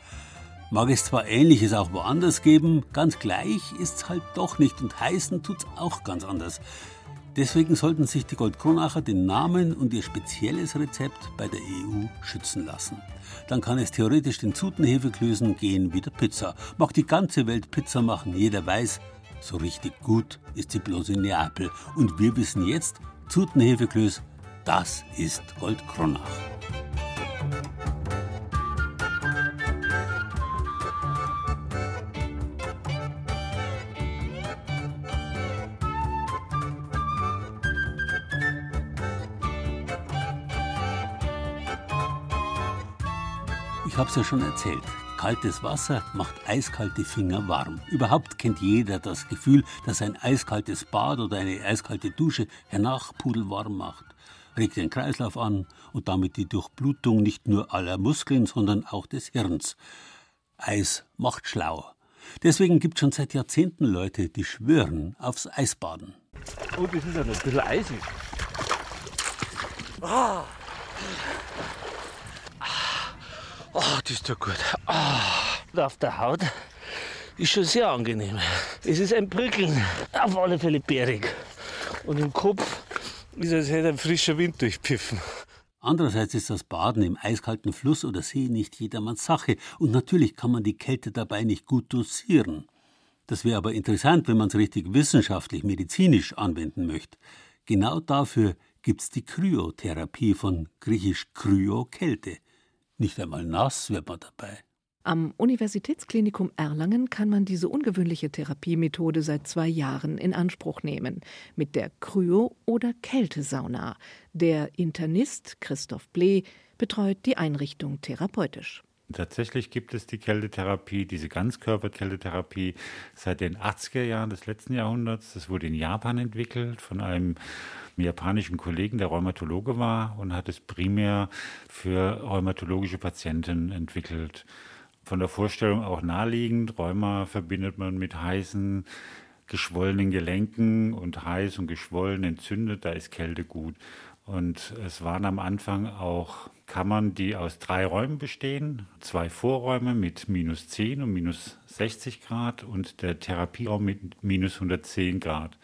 Mag es zwar Ähnliches auch woanders geben, ganz gleich ist's halt doch nicht und heißen tut's auch ganz anders. Deswegen sollten sich die Goldkronacher den Namen und ihr spezielles Rezept bei der EU schützen lassen. Dann kann es theoretisch den Zutenhefeklößen gehen wie der Pizza. Mag die ganze Welt Pizza machen, jeder weiß, so richtig gut ist sie bloß in Neapel. Und wir wissen jetzt, Zutenhefeklöß, das ist Goldkronach. Ich hab's ja schon erzählt. Kaltes Wasser macht eiskalte Finger warm. Überhaupt kennt jeder das Gefühl, dass ein eiskaltes Bad oder eine eiskalte Dusche hernach pudelwarm macht. Regt den Kreislauf an und damit die Durchblutung nicht nur aller Muskeln, sondern auch des Hirns. Eis macht schlau. Deswegen gibt es schon seit Jahrzehnten Leute, die schwören aufs Eisbaden. Oh, das ist ja ein bisschen eisig. Ah. Das tut gut. Oh. Auf der Haut ist schon sehr angenehm. Es ist ein Prickeln, auf alle Fälle bärig. Und im Kopf ist es hätte ein frischer Wind durchpiffen. Andererseits ist das Baden im eiskalten Fluss oder See nicht jedermanns Sache und natürlich kann man die Kälte dabei nicht gut dosieren. Das wäre aber interessant, wenn man es richtig wissenschaftlich, medizinisch anwenden möchte. Genau dafür gibt's die Kryotherapie von griechisch Kryo Kälte. Nicht einmal nass wird man dabei. Am Universitätsklinikum Erlangen kann man diese ungewöhnliche Therapiemethode seit zwei Jahren in Anspruch nehmen. Mit der Kryo- oder Kältesauna. Der Internist Christoph Blee betreut die Einrichtung therapeutisch. Tatsächlich gibt es die Kältetherapie, diese Ganzkörperkältetherapie seit den 80er Jahren des letzten Jahrhunderts. Das wurde in Japan entwickelt von einem japanischen Kollegen, der Rheumatologe war und hat es primär für rheumatologische Patienten entwickelt. Von der Vorstellung auch naheliegend. Rheuma verbindet man mit heißen, geschwollenen Gelenken und heiß und geschwollen entzündet. Da ist Kälte gut. Und es waren am Anfang auch Kammern, die aus drei Räumen bestehen. Zwei Vorräume mit minus 10 und minus 60 Grad und der Therapieraum mit minus 110 Grad.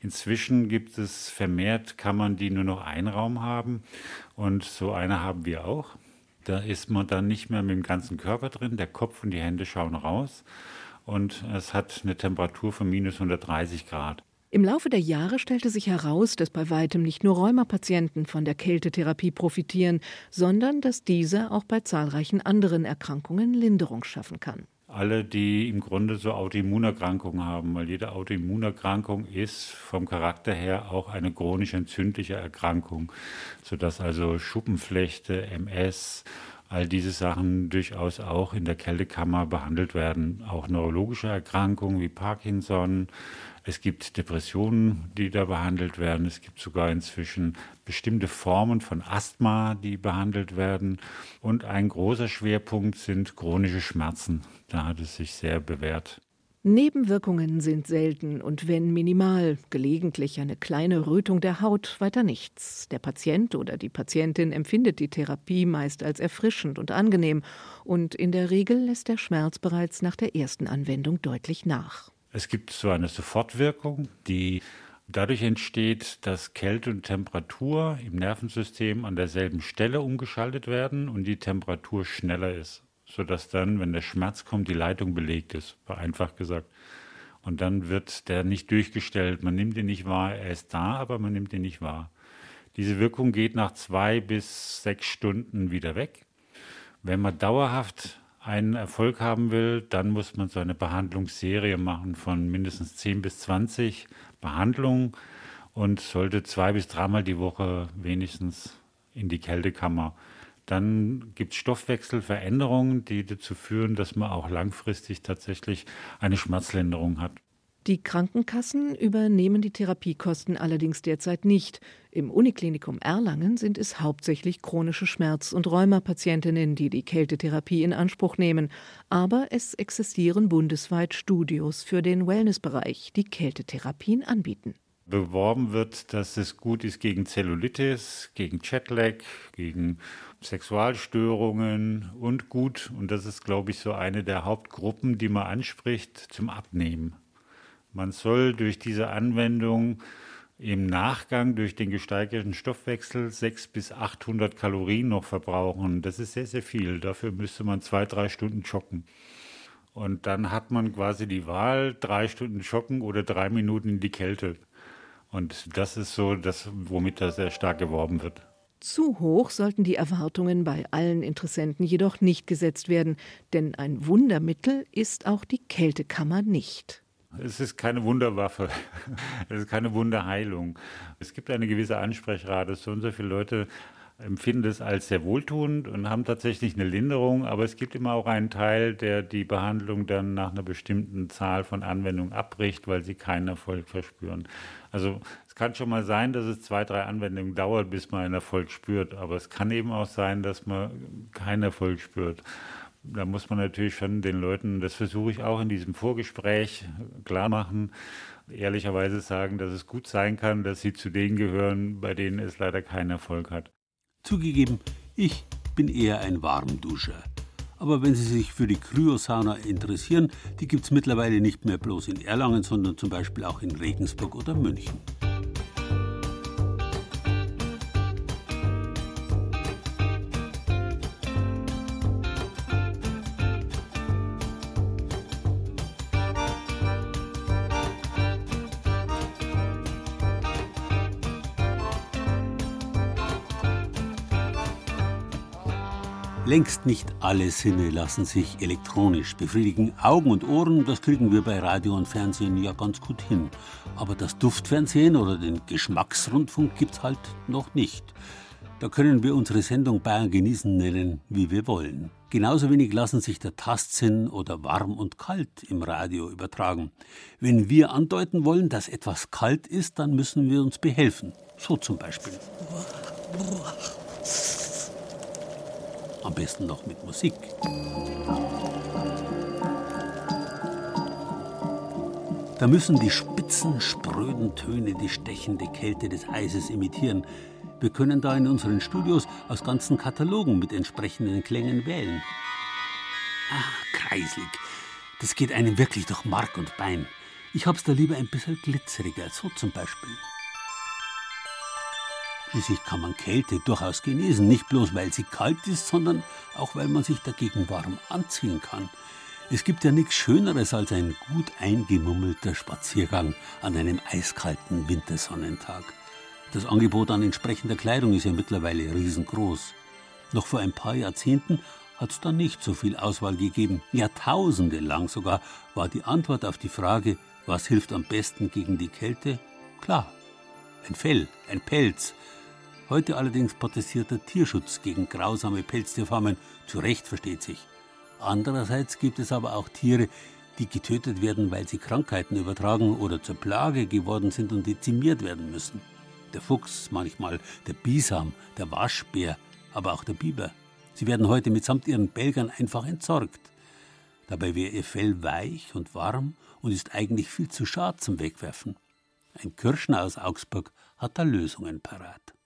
Inzwischen gibt es vermehrt Kammern, die nur noch einen Raum haben. Und so eine haben wir auch. Da ist man dann nicht mehr mit dem ganzen Körper drin. Der Kopf und die Hände schauen raus. Und es hat eine Temperatur von minus 130 Grad. Im Laufe der Jahre stellte sich heraus, dass bei weitem nicht nur Rheumapatienten von der Kältetherapie profitieren, sondern dass diese auch bei zahlreichen anderen Erkrankungen Linderung schaffen kann. Alle, die im Grunde so Autoimmunerkrankungen haben, weil jede Autoimmunerkrankung ist vom Charakter her auch eine chronisch entzündliche Erkrankung, sodass also Schuppenflechte, MS, all diese Sachen durchaus auch in der Kältekammer behandelt werden. Auch neurologische Erkrankungen wie Parkinson. Es gibt Depressionen, die da behandelt werden. Es gibt sogar inzwischen bestimmte Formen von Asthma, die behandelt werden. Und ein großer Schwerpunkt sind chronische Schmerzen. Da hat es sich sehr bewährt. Nebenwirkungen sind selten und wenn minimal, gelegentlich eine kleine Rötung der Haut, weiter nichts. Der Patient oder die Patientin empfindet die Therapie meist als erfrischend und angenehm und in der Regel lässt der Schmerz bereits nach der ersten Anwendung deutlich nach. Es gibt so eine Sofortwirkung, die dadurch entsteht, dass Kälte und Temperatur im Nervensystem an derselben Stelle umgeschaltet werden und die Temperatur schneller ist sodass dann, wenn der Schmerz kommt, die Leitung belegt ist, vereinfacht gesagt. Und dann wird der nicht durchgestellt. Man nimmt ihn nicht wahr, er ist da, aber man nimmt ihn nicht wahr. Diese Wirkung geht nach zwei bis sechs Stunden wieder weg. Wenn man dauerhaft einen Erfolg haben will, dann muss man so eine Behandlungsserie machen von mindestens 10 bis 20 Behandlungen und sollte zwei bis dreimal die Woche wenigstens in die Kältekammer. Dann gibt es Stoffwechselveränderungen, die dazu führen, dass man auch langfristig tatsächlich eine Schmerzlinderung hat. Die Krankenkassen übernehmen die Therapiekosten allerdings derzeit nicht. Im Uniklinikum Erlangen sind es hauptsächlich chronische Schmerz- und Rheumapatientinnen, die die Kältetherapie in Anspruch nehmen. Aber es existieren bundesweit Studios für den Wellnessbereich, die Kältetherapien anbieten beworben wird, dass es gut ist gegen Zellulitis, gegen Jetlag, gegen Sexualstörungen und gut, und das ist, glaube ich, so eine der Hauptgruppen, die man anspricht, zum Abnehmen. Man soll durch diese Anwendung im Nachgang durch den gesteigerten Stoffwechsel 600 bis 800 Kalorien noch verbrauchen. Das ist sehr, sehr viel. Dafür müsste man zwei, drei Stunden joggen. Und dann hat man quasi die Wahl, drei Stunden joggen oder drei Minuten in die Kälte. Und das ist so das, womit da sehr stark geworben wird. Zu hoch sollten die Erwartungen bei allen Interessenten jedoch nicht gesetzt werden, denn ein Wundermittel ist auch die Kältekammer nicht. Es ist keine Wunderwaffe, es ist keine Wunderheilung. Es gibt eine gewisse Ansprechrate. So und so viele Leute empfinden es als sehr wohltuend und haben tatsächlich eine Linderung, aber es gibt immer auch einen Teil, der die Behandlung dann nach einer bestimmten Zahl von Anwendungen abbricht, weil sie keinen Erfolg verspüren. Also kann schon mal sein, dass es zwei, drei Anwendungen dauert, bis man einen Erfolg spürt, aber es kann eben auch sein, dass man keinen Erfolg spürt. Da muss man natürlich schon den Leuten, das versuche ich auch in diesem Vorgespräch klar machen, ehrlicherweise sagen, dass es gut sein kann, dass sie zu denen gehören, bei denen es leider keinen Erfolg hat. Zugegeben, ich bin eher ein Warmduscher. Aber wenn Sie sich für die Kryosauna interessieren, die gibt es mittlerweile nicht mehr bloß in Erlangen, sondern zum Beispiel auch in Regensburg oder München. Längst nicht alle Sinne lassen sich elektronisch befriedigen. Augen und Ohren, das kriegen wir bei Radio und Fernsehen ja ganz gut hin. Aber das Duftfernsehen oder den Geschmacksrundfunk gibt's halt noch nicht. Da können wir unsere Sendung Bayern genießen nennen, wie wir wollen. Genauso wenig lassen sich der Tastsinn oder warm und kalt im Radio übertragen. Wenn wir andeuten wollen, dass etwas kalt ist, dann müssen wir uns behelfen. So zum Beispiel. Am besten noch mit Musik. Da müssen die spitzen, spröden Töne die stechende Kälte des Eises imitieren. Wir können da in unseren Studios aus ganzen Katalogen mit entsprechenden Klängen wählen. Ah, kreislig. Das geht einem wirklich durch Mark und Bein. Ich hab's da lieber ein bisschen glitzeriger, so zum Beispiel. Schließlich kann man Kälte durchaus genießen, nicht bloß weil sie kalt ist, sondern auch weil man sich dagegen warm anziehen kann. Es gibt ja nichts Schöneres als ein gut eingemummelter Spaziergang an einem eiskalten Wintersonnentag. Das Angebot an entsprechender Kleidung ist ja mittlerweile riesengroß. Noch vor ein paar Jahrzehnten hat es da nicht so viel Auswahl gegeben. Jahrtausende lang sogar war die Antwort auf die Frage, was hilft am besten gegen die Kälte? Klar, ein Fell, ein Pelz, Heute allerdings protestiert der Tierschutz gegen grausame Pelztierfarmen. Zu Recht versteht sich. Andererseits gibt es aber auch Tiere, die getötet werden, weil sie Krankheiten übertragen oder zur Plage geworden sind und dezimiert werden müssen. Der Fuchs manchmal, der Bisam, der Waschbär, aber auch der Biber. Sie werden heute mitsamt ihren Belgern einfach entsorgt. Dabei wäre ihr Fell weich und warm und ist eigentlich viel zu schad zum Wegwerfen. Ein Kirschner aus Augsburg hat da Lösungen parat.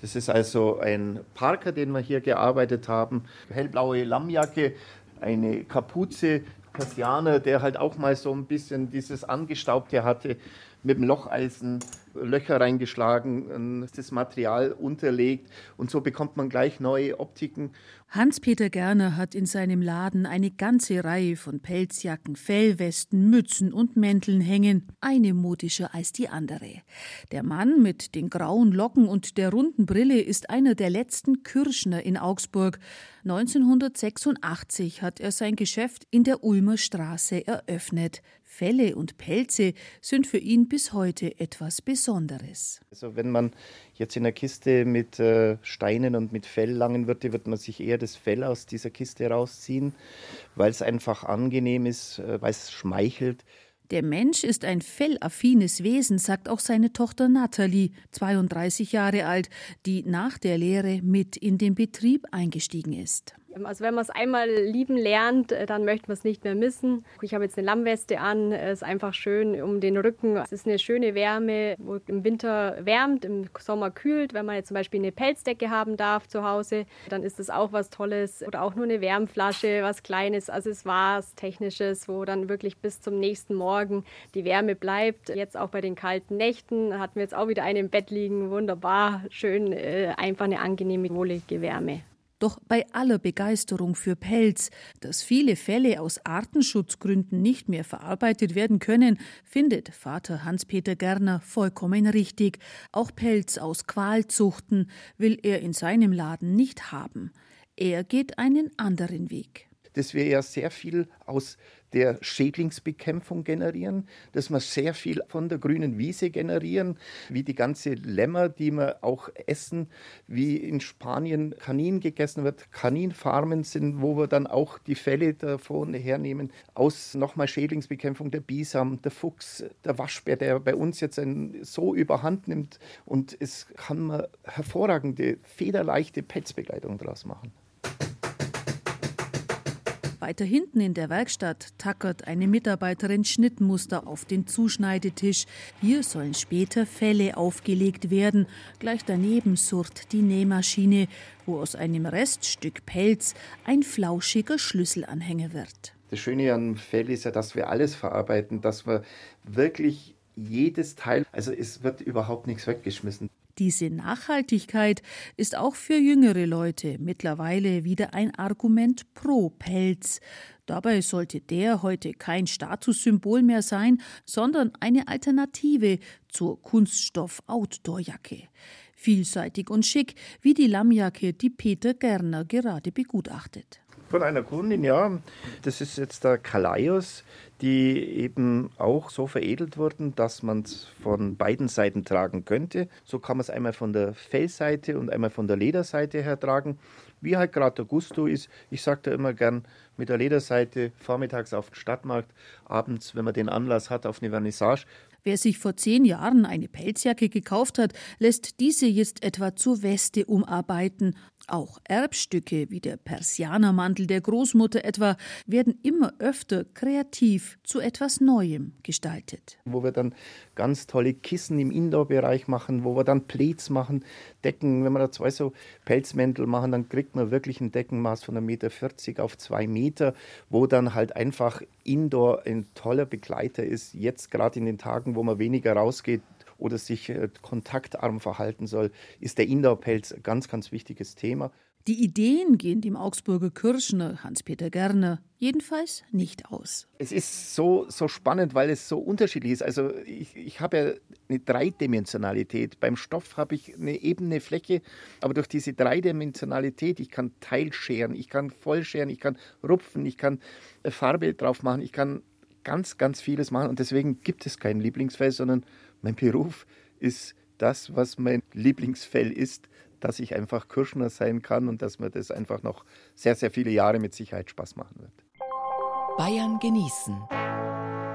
Das ist also ein Parker, den wir hier gearbeitet haben. Hellblaue Lammjacke, eine Kapuze, Persianer, der halt auch mal so ein bisschen dieses Angestaubte hatte, mit dem Locheisen Löcher reingeschlagen, das Material unterlegt und so bekommt man gleich neue Optiken. Hans-Peter Gerner hat in seinem Laden eine ganze Reihe von Pelzjacken, Fellwesten, Mützen und Mänteln hängen, eine modischer als die andere. Der Mann mit den grauen Locken und der runden Brille ist einer der letzten Kirschner in Augsburg. 1986 hat er sein Geschäft in der Ulmer Straße eröffnet. Felle und Pelze sind für ihn bis heute etwas Besonderes. Also wenn man jetzt in der Kiste mit äh, Steinen und mit Fell langen würde, wird man sich eher das Fell aus dieser Kiste rausziehen, weil es einfach angenehm ist, äh, weil es schmeichelt. Der Mensch ist ein fellaffines Wesen, sagt auch seine Tochter Nathalie, 32 Jahre alt, die nach der Lehre mit in den Betrieb eingestiegen ist. Also wenn man es einmal lieben lernt, äh, dann möchte man es nicht mehr missen. Ich habe jetzt eine Lammweste an, es ist einfach schön um den Rücken. Es ist eine schöne Wärme, wo im Winter wärmt, im Sommer kühlt. Wenn man jetzt zum Beispiel eine Pelzdecke haben darf zu Hause, dann ist das auch was Tolles. Oder auch nur eine Wärmflasche, was Kleines, Accessoires, Technisches, wo dann wirklich bis zum nächsten Morgen die Wärme bleibt. Jetzt auch bei den kalten Nächten hatten wir jetzt auch wieder einen im Bett liegen. Wunderbar, schön, äh, einfach eine angenehme, wohlige Wärme. Doch bei aller Begeisterung für Pelz, dass viele Fälle aus Artenschutzgründen nicht mehr verarbeitet werden können, findet Vater Hans-Peter Gerner vollkommen richtig. Auch Pelz aus Qualzuchten will er in seinem Laden nicht haben. Er geht einen anderen Weg. Dass wir ja sehr viel aus der Schädlingsbekämpfung generieren, dass wir sehr viel von der grünen Wiese generieren, wie die ganze Lämmer, die wir auch essen, wie in Spanien Kanin gegessen wird, Kaninfarmen sind, wo wir dann auch die Felle davon hernehmen, aus nochmal Schädlingsbekämpfung der Bisam, der Fuchs, der Waschbär, der bei uns jetzt so überhand nimmt. Und es kann man hervorragende, federleichte Pelzbegleitung daraus machen. Weiter hinten in der Werkstatt tackert eine Mitarbeiterin Schnittmuster auf den Zuschneidetisch. Hier sollen später Felle aufgelegt werden. Gleich daneben surrt die Nähmaschine, wo aus einem Reststück Pelz ein flauschiger Schlüsselanhänger wird. Das Schöne an Fell ist ja, dass wir alles verarbeiten, dass wir wirklich jedes Teil, also es wird überhaupt nichts weggeschmissen. Diese Nachhaltigkeit ist auch für jüngere Leute mittlerweile wieder ein Argument pro Pelz. Dabei sollte der heute kein Statussymbol mehr sein, sondern eine Alternative zur Kunststoff-Outdoor-Jacke. Vielseitig und schick wie die Lammjacke, die Peter Gerner gerade begutachtet. Von einer Kundin, ja. Das ist jetzt der Kalaios die eben auch so veredelt wurden, dass man es von beiden Seiten tragen könnte. So kann man es einmal von der Fellseite und einmal von der Lederseite her tragen. Wie halt gerade der Gusto ist. Ich sage da immer gern mit der Lederseite vormittags auf den Stadtmarkt, abends, wenn man den Anlass hat, auf eine Vernissage. Wer sich vor zehn Jahren eine Pelzjacke gekauft hat, lässt diese jetzt etwa zur Weste umarbeiten auch Erbstücke wie der Persianermantel der Großmutter etwa werden immer öfter kreativ zu etwas Neuem gestaltet. Wo wir dann ganz tolle Kissen im Indoor-Bereich machen, wo wir dann Plates machen, Decken. Wenn wir da zwei so Pelzmäntel machen, dann kriegt man wirklich ein Deckenmaß von 1,40 Meter auf zwei Meter, wo dann halt einfach Indoor ein toller Begleiter ist. Jetzt gerade in den Tagen, wo man weniger rausgeht, oder sich äh, kontaktarm verhalten soll, ist der Indoor-Pelz ein ganz, ganz wichtiges Thema. Die Ideen gehen dem Augsburger Kirschner Hans-Peter Gerner jedenfalls nicht aus. Es ist so, so spannend, weil es so unterschiedlich ist. Also ich, ich habe ja eine Dreidimensionalität. Beim Stoff habe ich eine ebene Fläche, aber durch diese Dreidimensionalität, ich kann Teilscheren, ich kann vollscheren, ich kann rupfen, ich kann Farbe drauf machen, ich kann ganz, ganz vieles machen und deswegen gibt es kein Lieblingsfeld, sondern mein Beruf ist das, was mein Lieblingsfell ist, dass ich einfach Kirschner sein kann und dass mir das einfach noch sehr, sehr viele Jahre mit Sicherheit Spaß machen wird. Bayern genießen.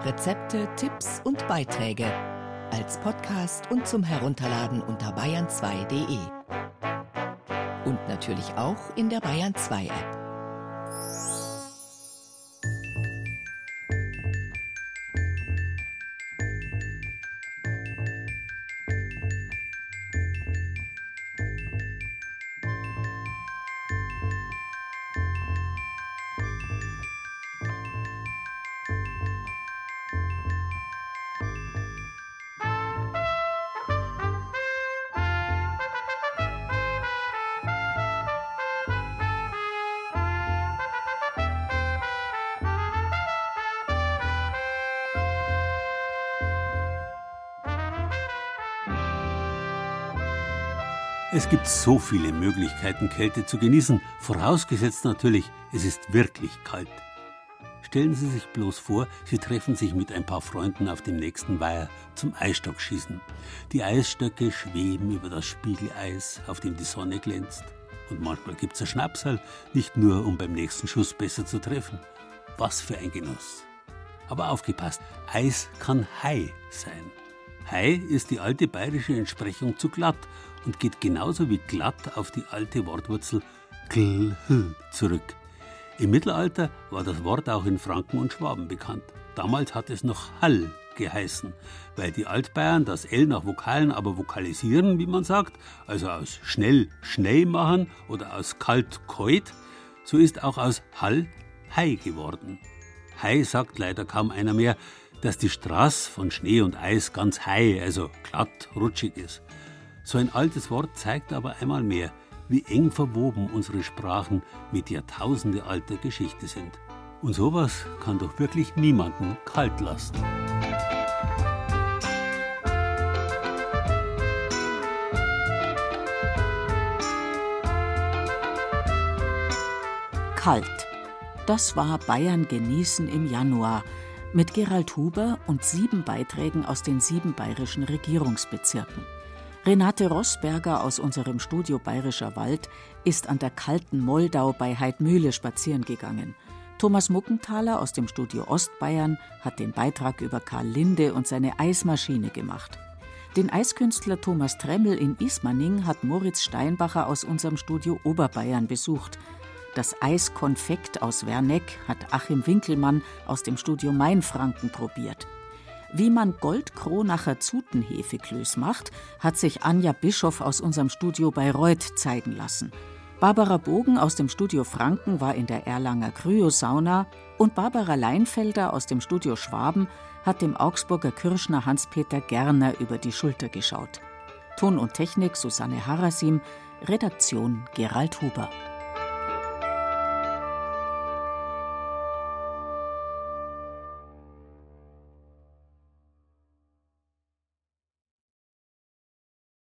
Rezepte, Tipps und Beiträge als Podcast und zum Herunterladen unter bayern2.de. Und natürlich auch in der Bayern 2 App. Gibt so viele Möglichkeiten, Kälte zu genießen, vorausgesetzt natürlich, es ist wirklich kalt. Stellen Sie sich bloß vor, Sie treffen sich mit ein paar Freunden auf dem nächsten Weiher zum Eisstockschießen. Die Eisstöcke schweben über das Spiegeleis, auf dem die Sonne glänzt. Und manchmal gibt's ein Schnapsal, nicht nur um beim nächsten Schuss besser zu treffen. Was für ein Genuss. Aber aufgepasst, Eis kann Hai sein. Hai ist die alte bayerische Entsprechung zu glatt und geht genauso wie glatt auf die alte Wortwurzel glh zurück. Im Mittelalter war das Wort auch in Franken und Schwaben bekannt. Damals hat es noch Hall geheißen, weil die Altbayern das L nach Vokalen aber vokalisieren, wie man sagt, also aus schnell schnell machen oder aus kalt keut, so ist auch aus Hall Hei geworden. Hei sagt leider kaum einer mehr, dass die Straße von Schnee und Eis ganz hei, also glatt, rutschig ist. So ein altes Wort zeigt aber einmal mehr, wie eng verwoben unsere Sprachen mit jahrtausendealter Geschichte sind. Und sowas kann doch wirklich niemanden kalt lassen. Kalt. Das war Bayern genießen im Januar mit Gerald Huber und sieben Beiträgen aus den sieben bayerischen Regierungsbezirken. Renate Rossberger aus unserem Studio Bayerischer Wald ist an der kalten Moldau bei Heidmühle spazieren gegangen. Thomas Muckenthaler aus dem Studio Ostbayern hat den Beitrag über Karl Linde und seine Eismaschine gemacht. Den Eiskünstler Thomas Tremmel in Ismaning hat Moritz Steinbacher aus unserem Studio Oberbayern besucht. Das Eiskonfekt aus Werneck hat Achim Winkelmann aus dem Studio Mainfranken probiert. Wie man Goldkronacher Zutenhefeklöß macht, hat sich Anja Bischoff aus unserem Studio Bayreuth zeigen lassen. Barbara Bogen aus dem Studio Franken war in der Erlanger Kryosauna und Barbara Leinfelder aus dem Studio Schwaben hat dem Augsburger Kirschner Hans-Peter Gerner über die Schulter geschaut. Ton und Technik Susanne Harasim, Redaktion Gerald Huber.